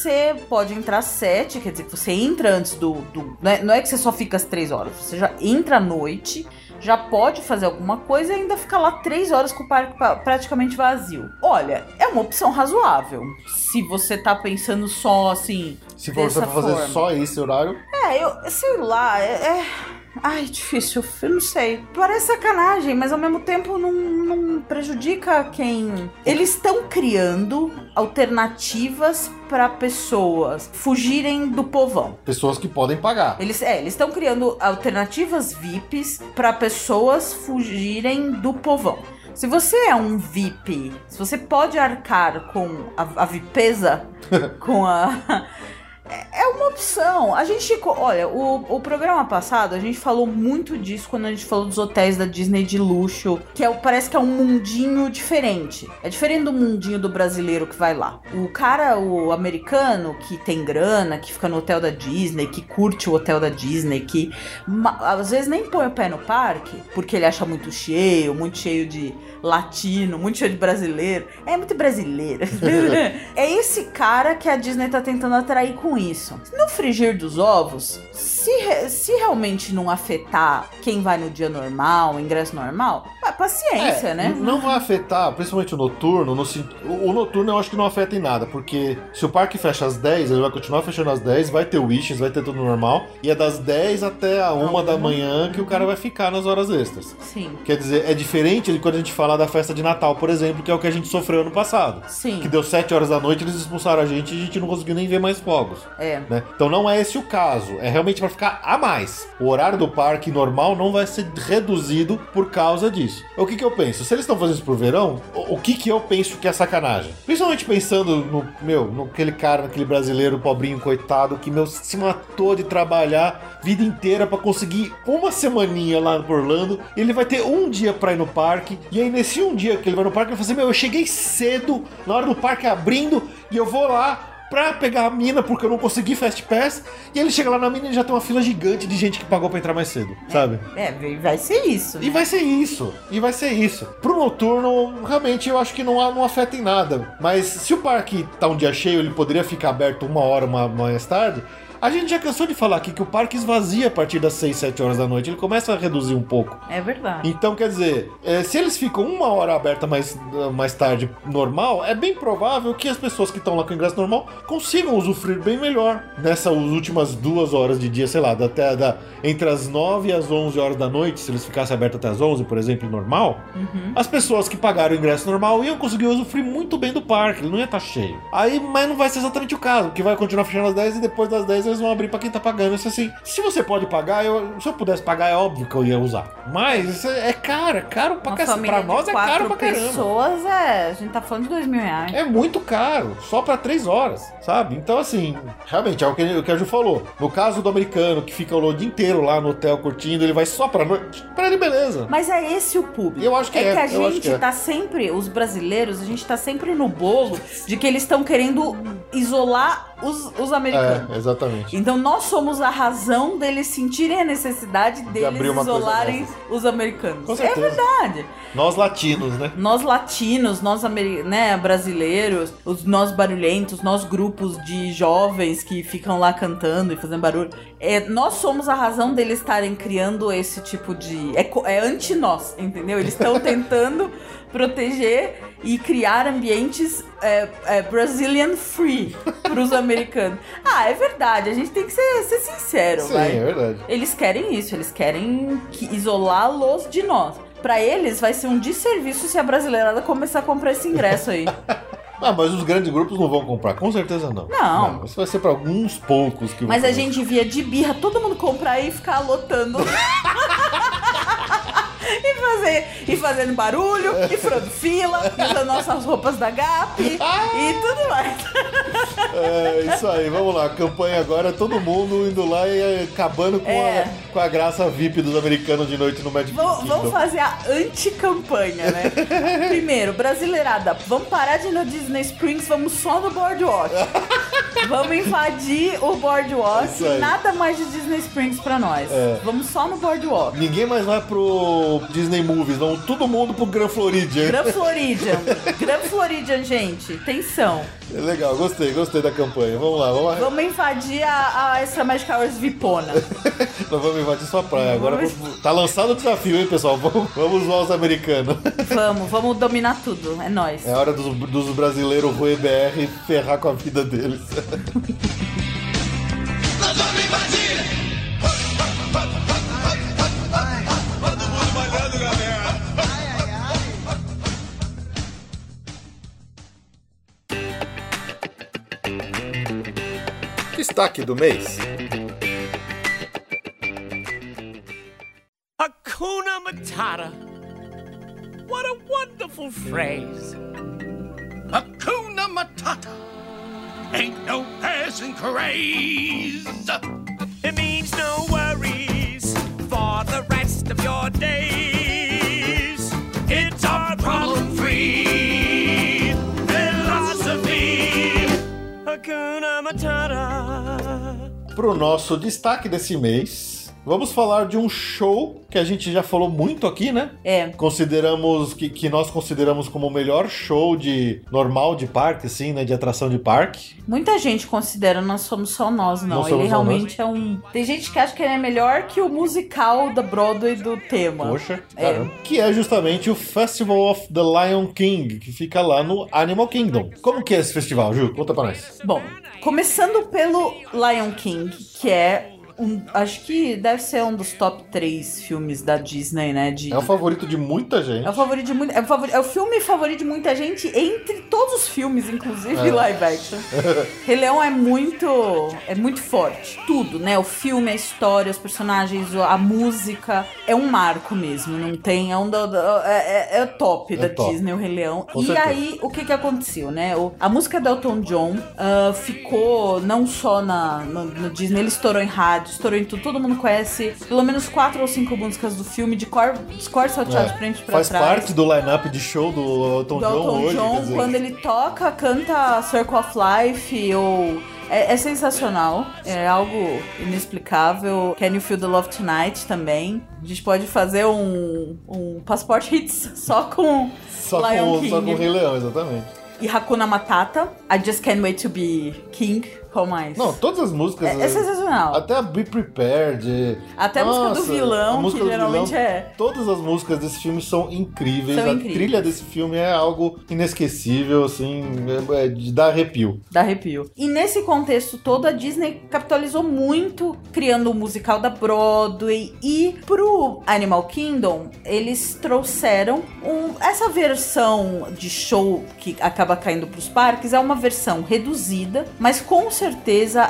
pode entrar 7, quer dizer que você entra antes do, do não, é, não é que você só fica as 3 horas, você já entra à noite. Já pode fazer alguma coisa e ainda fica lá 3 horas com o parque pa- praticamente vazio. Olha, é uma opção razoável. Se você tá pensando só assim, Se for você pra fazer só esse horário, é, eu sei lá, é. é- Ai, difícil, eu não sei. Parece sacanagem, mas ao mesmo tempo não, não prejudica quem. Eles estão criando alternativas para pessoas fugirem do povão. pessoas que podem pagar. Eles é, eles estão criando alternativas VIPs para pessoas fugirem do povão. Se você é um VIP, se você pode arcar com a, a VIPeza, com a. É é uma opção. A gente. Olha, o, o programa passado a gente falou muito disso quando a gente falou dos hotéis da Disney de luxo, que é, parece que é um mundinho diferente. É diferente do mundinho do brasileiro que vai lá. O cara, o americano, que tem grana, que fica no hotel da Disney, que curte o hotel da Disney, que às vezes nem põe o pé no parque, porque ele acha muito cheio, muito cheio de latino, muito cheio de brasileiro. É muito brasileiro. é esse cara que a Disney tá tentando atrair com isso. No frigir dos ovos, se, se realmente não afetar quem vai no dia normal, ingresso normal, paciência, É, né? Não vai afetar, principalmente o noturno. No, o, noturno eu acho que não afeta em nada, porque se o parque fecha às 10, ele vai continuar fechando às 10, vai ter wishes, vai ter tudo normal, e é das 10 até a 1 da manhã que o cara vai ficar nas horas extras. Sim, Quer dizer, é diferente de quando a gente fala da festa de Natal, por exemplo, que é o que a gente sofreu ano passado. sim. Que deu 7 horas da noite, eles expulsaram a gente e a gente não conseguiu nem ver mais fogos. É. né? Então não é esse o caso. É realmente para ficar a mais. O horário do parque normal não vai ser reduzido por causa disso. O que, que eu penso? Se eles estão fazendo isso pro verão, o, que, que eu penso que é sacanagem? Principalmente pensando no, meu, naquele cara, naquele brasileiro pobrinho, coitado, que, meu, se matou de trabalhar vida inteira para conseguir uma semaninha lá por Orlando. Ele vai ter um dia para ir no parque. E aí, nesse um dia que ele vai no parque, ele vai fazer, meu, eu cheguei cedo, na hora do parque abrindo, e eu vou lá pra pegar a mina porque eu não consegui Fast Pass. E ele chega lá na mina e já tem uma fila gigante de gente que pagou pra entrar mais cedo, sabe? É, vai ser isso. E né? vai ser isso, e vai ser isso. Pro noturno, realmente eu acho que não, não afeta em nada. Mas se o parque tá um dia cheio, ele poderia ficar aberto uma hora uma- mais tarde. A gente já cansou de falar aqui que o parque esvazia a partir das 6, 7 horas da noite. Ele começa a reduzir um pouco. É verdade. Então, quer dizer, é, se eles ficam uma hora aberta mais, mais tarde normal, é bem provável que as pessoas que estão lá com ingresso normal consigam usufruir bem melhor nessas últimas duas horas de dia, sei lá, até da, entre as 9 e as 11 horas da noite, se eles ficassem abertos até as 11, por exemplo, normal, Uhum. as pessoas que pagaram o ingresso normal iam conseguir usufruir muito bem do parque, ele não ia estar cheio. Aí, mas não vai ser exatamente o caso, que vai continuar fechando às 10 e depois das 10 eles vão abrir pra quem tá pagando. Isso assim, se você pode pagar, eu, se eu pudesse pagar, é óbvio que eu ia usar. Mas isso é caro, é caro pra cacete. Pra nós é caro pra caramba. pessoas, é, a gente tá falando de dois mil reais. É muito caro, só pra três horas, sabe? Então, assim, realmente é o que, o que a Ju falou. No caso do americano que fica o dia inteiro lá no hotel curtindo, ele vai só pra noite. Pra ele, beleza. Mas é esse o público. Eu acho que é, que a gente que é. tá sempre, os brasileiros, a gente tá sempre no bolo de que eles estão querendo isolar os, os americanos. É, exatamente. Então nós somos a razão deles sentirem a necessidade deles uma coisa isolarem os americanos. É verdade. Nós latinos, né? Nós latinos, nós né, brasileiros, os nós barulhentos, nós grupos de jovens que ficam lá cantando e fazendo barulho, é, nós somos a razão deles estarem criando esse tipo de. É, é anti-nós, entendeu? Eles estão tentando proteger e criar ambientes é, é, Brazilian free para os americanos. Ah, é verdade, a gente tem que ser, ser sincero, Sim, vai. é verdade. Eles querem isso, eles querem que- isolá-los de nós. Pra eles vai ser um desserviço se a brasileirada começar a comprar esse ingresso aí. Ah, mas os grandes grupos não vão comprar, com certeza não. Não. isso vai ser pra alguns poucos que Mas a gente via de birra todo mundo comprar e ficar lotando. e, fazer, e fazendo barulho, e furando fila, usando nossas roupas da Gap e tudo mais. É, isso aí, vamos lá. Campanha agora, todo mundo indo lá e é, acabando com, É. a, com a graça VIP dos americanos de noite no Magic Kingdom. vamos fazer a anti-campanha, né? Primeiro, brasileirada, vamos parar de ir no Disney Springs, vamos só no Boardwalk. Vamos invadir o Boardwalk, nada mais de Disney Springs pra nós. É. Vamos só no Boardwalk. Ninguém mais vai pro Disney Movies, não. Todo mundo pro Gran Floridian. Grand Floridian. Grand Floridian, gente. Atenção. É legal, gostei, gostei da campanha. Vamos lá, vamos lá. Vamos invadir a, a Extra Magic Hours Vipona. Nós vamos invadir sua praia. Agora Vamos- tá lançado o desafio, hein, pessoal? Vamos, vamos zoar os americanos. Vamos, vamos dominar tudo. É nóis. É hora dos, dos brasileiros Rui BR ferrar com a vida deles. Destaque do mês. Hakuna Matata. What a wonderful phrase. Hakuna Matata! Ain't no passing craze! It means no worries for the rest of your days. Pro nosso destaque desse mês, vamos falar de um show que a gente já falou muito aqui, né? É. Consideramos que, que nós consideramos como o melhor show de normal de parque, assim, né? De atração de parque. Muita gente considera, não somos só nós, não. Não ele realmente é um. Tem gente que acha que ele é melhor que o musical da Broadway do tema. Poxa, É. Que é justamente o Festival of the Lion King, que fica lá no Animal Kingdom. Como que é esse festival, Ju? Conta pra nós. Bom, começando pelo Lion King, que é um. Acho que deve ser um dos top 3 filmes da Disney, né? De, É o favorito de muita gente. É o favorito de muita, é, é o filme favorito de muita gente entre todos os filmes, inclusive É. live action. Rei Leão é muito é muito forte, tudo, né? O filme, a história, os personagens, a música é um marco mesmo, não tem é um do- do- é, é- é o top É da top. Disney o Rei Leão. Com e certeza. aí o que que aconteceu, né? O- a música do Elton John ah, ficou não só na no, no Disney, ele estourou em rádio, estourou em tudo, todo mundo conhece pelo menos quatro ou cinco músicas do filme de cor, dos cores salteados É, frente pra Faz trás parte do line-up de show do Elton John Elton hoje. John, quando ele toca, canta Circle of Life ou. É, é sensacional, é algo inexplicável. Can You Feel the Love Tonight também. A gente pode fazer um, um passport hits só com Só Lion com, King. só com o Rei Leão, exatamente. E Hakuna Matata. I Just Can't Wait to Be King. Qual mais? Não, todas as músicas. é, é sensacional. Até a Be Prepared. Até a música do Nossa, vilão, a música que do geralmente vilão. é. Todas as músicas desse filme são incríveis. São a incríveis. trilha desse filme é algo inesquecível, assim, é, é de dar arrepio. Dá arrepio. E nesse contexto todo, a Disney capitalizou muito criando o musical da Broadway. E pro Animal Kingdom, eles trouxeram um- essa versão de show que acaba caindo pros parques. É uma versão reduzida, mas com certeza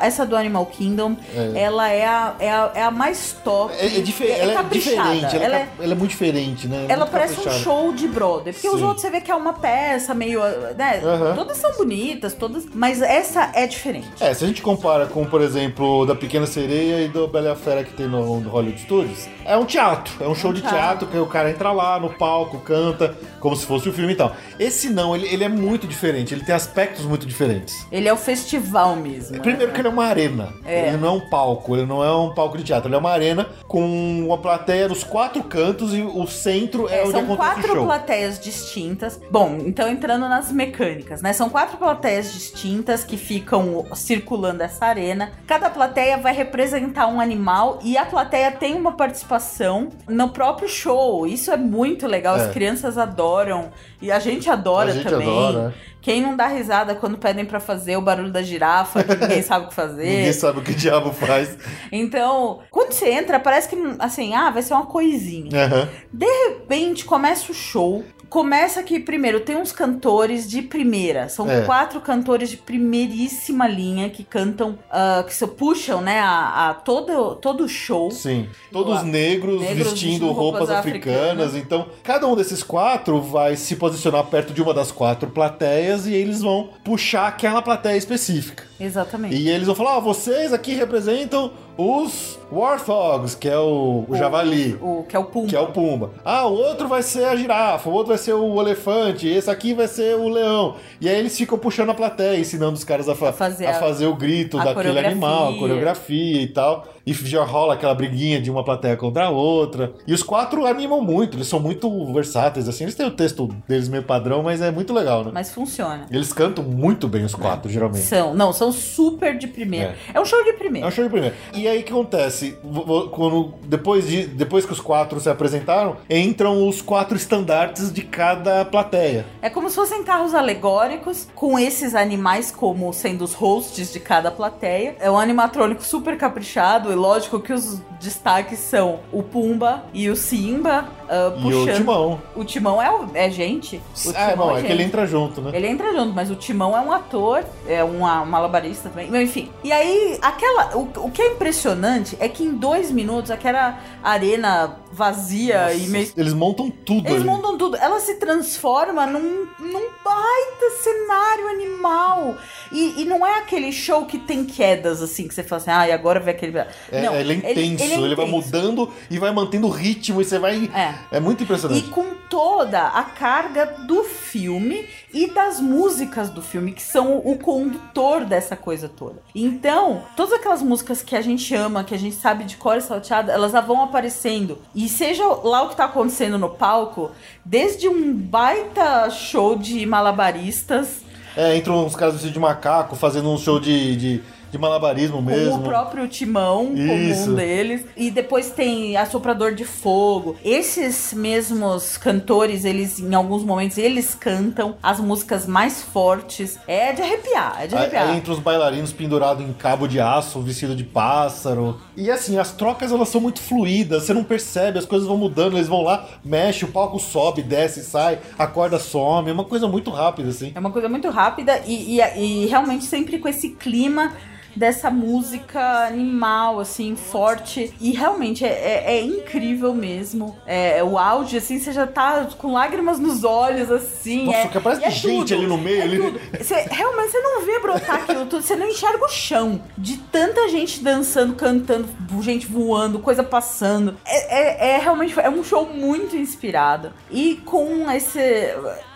essa do Animal Kingdom, ela é a, é, a, é a mais top. É, é ela é caprichada. diferente, ela, Ela é, é- cap- ela é muito diferente, né? ela Muito parece um caprichada. show de Broadway. Porque os Sim. outros você vê que é uma peça meio. Né? Todas são bonitas, todas. Mas essa é diferente. É, se a gente compara com, por exemplo, da Pequena Sereia e do Bela e a Fera que tem no, no Hollywood Studios, é um teatro. É um show de teatro. teatro que o cara entra lá no palco, canta, como se fosse o filme e tal. Esse não, ele, ele é muito diferente, ele tem aspectos muito diferentes. Ele é o festival mesmo. Mesmo. Primeiro que ele é uma arena. É. Ele não é um palco, ele não é um palco de teatro. Ele é uma arena com uma plateia nos quatro cantos e o centro é, É, onde são acontece o quatro show. plateias distintas. Bom, então entrando nas mecânicas, né? São quatro plateias distintas que ficam circulando essa arena. Cada plateia vai representar um animal e a plateia tem uma participação no próprio show. Isso é muito legal, É. as crianças adoram e a gente adora A gente também. adora. Quem não dá risada quando pedem pra fazer o barulho da girafa, que ninguém sabe o que fazer. Ninguém sabe o que diabo faz. Então, quando você entra, parece que, assim, ah, vai ser uma coisinha. Aham. De repente, começa o show. Começa que, primeiro, tem uns cantores de primeira. São É. quatro cantores de primeiríssima linha que cantam, ah, que se puxam, né, a, a todo, todo o show. Sim. Todos negros, Negros vestindo vestindo roupas, roupas africanas. africanas. Então, cada um desses quatro vai se posicionar perto de uma das quatro plateias e eles vão puxar aquela plateia específica. Exatamente. E eles vão falar: ah, vocês aqui representam os Warthogs, que é o, o javali. O, que é o Pumba. Que é o Pumba. Ah, o outro vai ser a girafa, o outro vai ser o elefante, esse aqui vai ser o leão. E aí eles ficam puxando a plateia, ensinando os caras a, fa- A fazer a fazer o grito daquele animal, a coreografia e tal. E já rola aquela briguinha de uma plateia contra a outra. E os quatro animam muito, eles são muito versáteis, assim. Eles têm o texto deles meio padrão, mas é muito legal, né? Mas funciona. Eles cantam muito bem os quatro, geralmente. São, não, são super de primeira. É, um show de É primeira. um show de primeiro. E aí o que acontece? Quando, depois, de, depois que os quatro se apresentaram, entram os quatro estandartes de cada plateia. É como se fossem carros alegóricos, com esses animais como sendo os hosts de cada plateia. É um animatrônico super caprichado, lógico que os destaques são o Pumba e o Simba ah, E puxando. o Timão. O Timão é, o- é gente. O Ah, Timão bom, é que ele entra junto, né? Ele entra junto, mas o Timão é um ator, é uma malabarista também. Enfim. E aí, aquela. O, o que é impressionante é que em dois minutos, aquela arena vazia e meio Eles montam tudo eles ali. montam tudo. Ela se transforma num, num baita cenário animal. E, e não é aquele show que tem quedas, assim, que você fala assim, ah, e agora vai aquele... É, não, ele é intenso, ele, é vai intenso. mudando e vai mantendo o ritmo e você vai. É. É muito E impressionante. com toda a carga do filme e das músicas do filme, que são o condutor dessa coisa toda. Então, todas aquelas músicas que a gente ama, que a gente sabe de cor e salteada, elas já vão aparecendo. E seja lá o que tá acontecendo no palco, desde um baita show de malabaristas, É, entram uns caras de macaco fazendo um show de, de, de malabarismo mesmo. com o próprio Timão Isso. um deles. E depois tem Assoprador de Fogo. Esses mesmos cantores, eles, em alguns momentos, eles cantam as músicas mais fortes. É de arrepiar, é de Aí, arrepiar. aí entra os bailarinos pendurados em cabo de aço, vestido de pássaro. E assim, as trocas elas são muito fluídas, você não percebe, as coisas vão mudando, eles vão lá, mexe, o palco sobe, desce, sai, a corda some, é uma coisa muito rápida, assim. É uma coisa muito rápida e, e, e realmente sempre com esse clima dessa música animal, assim, forte. E realmente é, é- é incrível mesmo. É, o áudio, assim, você já tá com lágrimas nos olhos, assim. Nossa, é, que parece é gente tudo, ali no meio, é ali. Você- realmente você não vê brotar aquilo tudo, você não enxerga o chão. De tanta gente dançando, cantando, gente voando, coisa passando. É, é- é realmente é um show muito inspirado. E com esse.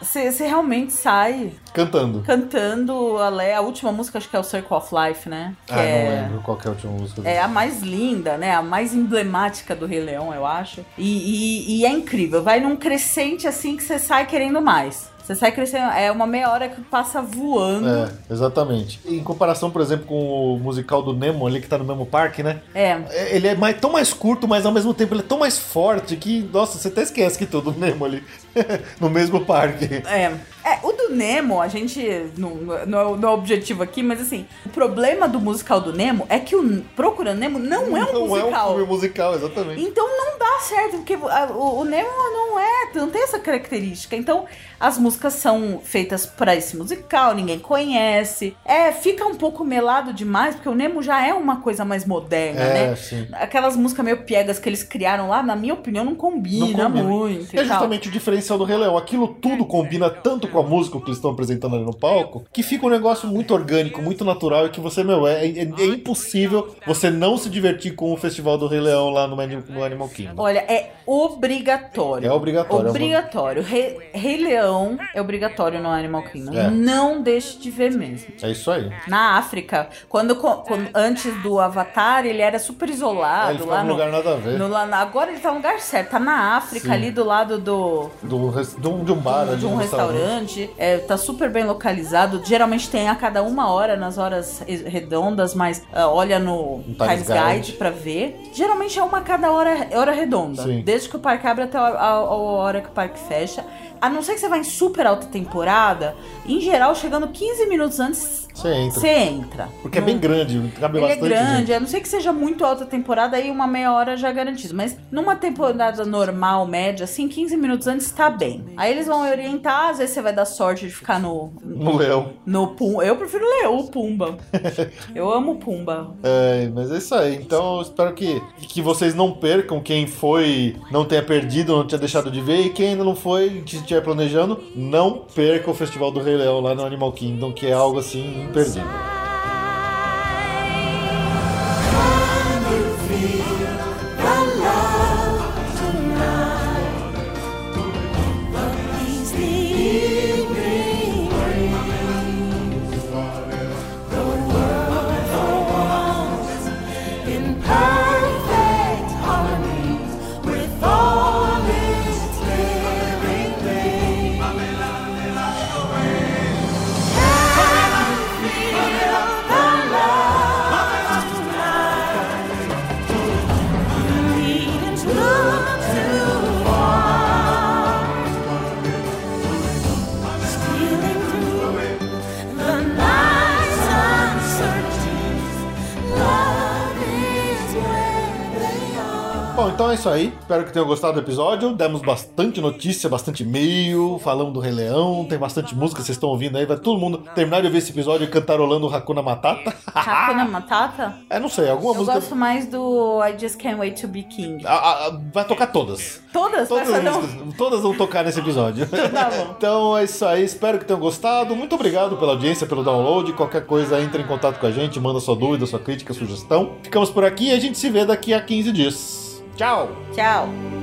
Você realmente sai Cantando. cantando a, a última música, acho que é o Circle of Life, né? Que ah, não é, lembro qual é a última música. é a mais linda, né? A mais emblemática do Rei Leão, eu acho. E, e- e é incrível. Vai num crescente assim que você sai querendo mais. Você sai crescendo. É uma meia hora que passa voando. É, exatamente. Em comparação, por exemplo, com o musical do Nemo ali, que tá no mesmo parque, né? É. É, Ele é mais, tão mais curto, mas ao mesmo tempo ele é tão mais forte que, nossa, você até esquece que todo o Nemo ali no mesmo parque. É. É, o do Nemo, a gente. Não, não, é, o- não é o objetivo aqui, mas assim, o problema do musical do Nemo é que o Procurando Nemo não é um não musical. é um filme musical, exatamente. Então não dá certo, porque o, o Nemo não é, não tem essa característica. Então as músicas são feitas pra esse musical, ninguém conhece. É, fica um pouco melado demais, porque o Nemo já é uma coisa mais moderna, É, né? sim. Aquelas músicas meio piegas que eles criaram lá, na minha opinião, não combina, Não combina. muito. É justamente o diferencial do Rei Leão. Aquilo tudo combina tanto com a música que eles estão apresentando ali no palco, que fica um negócio muito orgânico, muito natural, e que você, meu, é, é- é impossível você não se divertir com o Festival do Rei Leão lá no, no Animal Kingdom. Olha, Olha, é obrigatório. É obrigatório, Obrigatório. Rei, Rei Leão é obrigatório no Animal Kingdom. É. Não deixe de ver mesmo. É isso aí. Na África, quando, quando- antes do Avatar, ele era super isolado. É, ele lá no, lugar nada a ver. no- lá agora ele tá no lugar certo, tá na África, Sim. ali do lado do, Do, res- de, um, de um bar ali, de um restaurante. É, tá super bem localizado. Geralmente tem a cada uma hora nas horas redondas, mas ah, olha no Times Times Guide Guide. pra ver. Geralmente é uma a cada hora, hora redonda. Sim. Desde que o parque abre até a, a- a hora que o parque fecha. A não ser que você vá em super alta temporada, em geral, chegando 15 minutos antes, Você entra. você entra. Porque é Não- bem grande, cabe ele é bastante grande, gente. a não ser que seja muito alta temporada, aí uma meia hora já é garantido. Mas numa temporada normal, média, assim, 15 minutos antes tá bem. Aí eles vão orientar, às vezes você vai dar sorte de ficar no. No leão. No Pumba. Eu prefiro ler o Pumba. Eu amo o Pumba. É, mas é isso aí. Então, eu espero que, que vocês não percam. Quem foi, não tenha perdido, não tenha deixado de ver. E quem ainda não foi, que estiver planejando, não perca o Festival do Rei Leão lá no Animal Kingdom, que é algo assim imperdível. Então é isso aí. Espero que tenham gostado do episódio. Demos bastante notícia, bastante e-mail, falamos do Rei Leão. Tem bastante música, vocês estão ouvindo aí. Vai todo mundo terminar de ouvir esse episódio cantarolando o Hakuna Matata. Hakuna Matata? É, não sei, alguma Eu música. gosto mais do I Just Can't Wait to Be King. Ah, ah, ah, vai tocar todas. Todas? Todas as um- músicas, todas vão tocar nesse episódio. Tá bom. Então é isso aí, espero que tenham gostado. Muito obrigado pela audiência, pelo download. Qualquer coisa, entre em contato com a gente, manda sua dúvida, sua crítica, sugestão. Ficamos por aqui e a gente se vê daqui a 15 dias. Tchau! Tchau.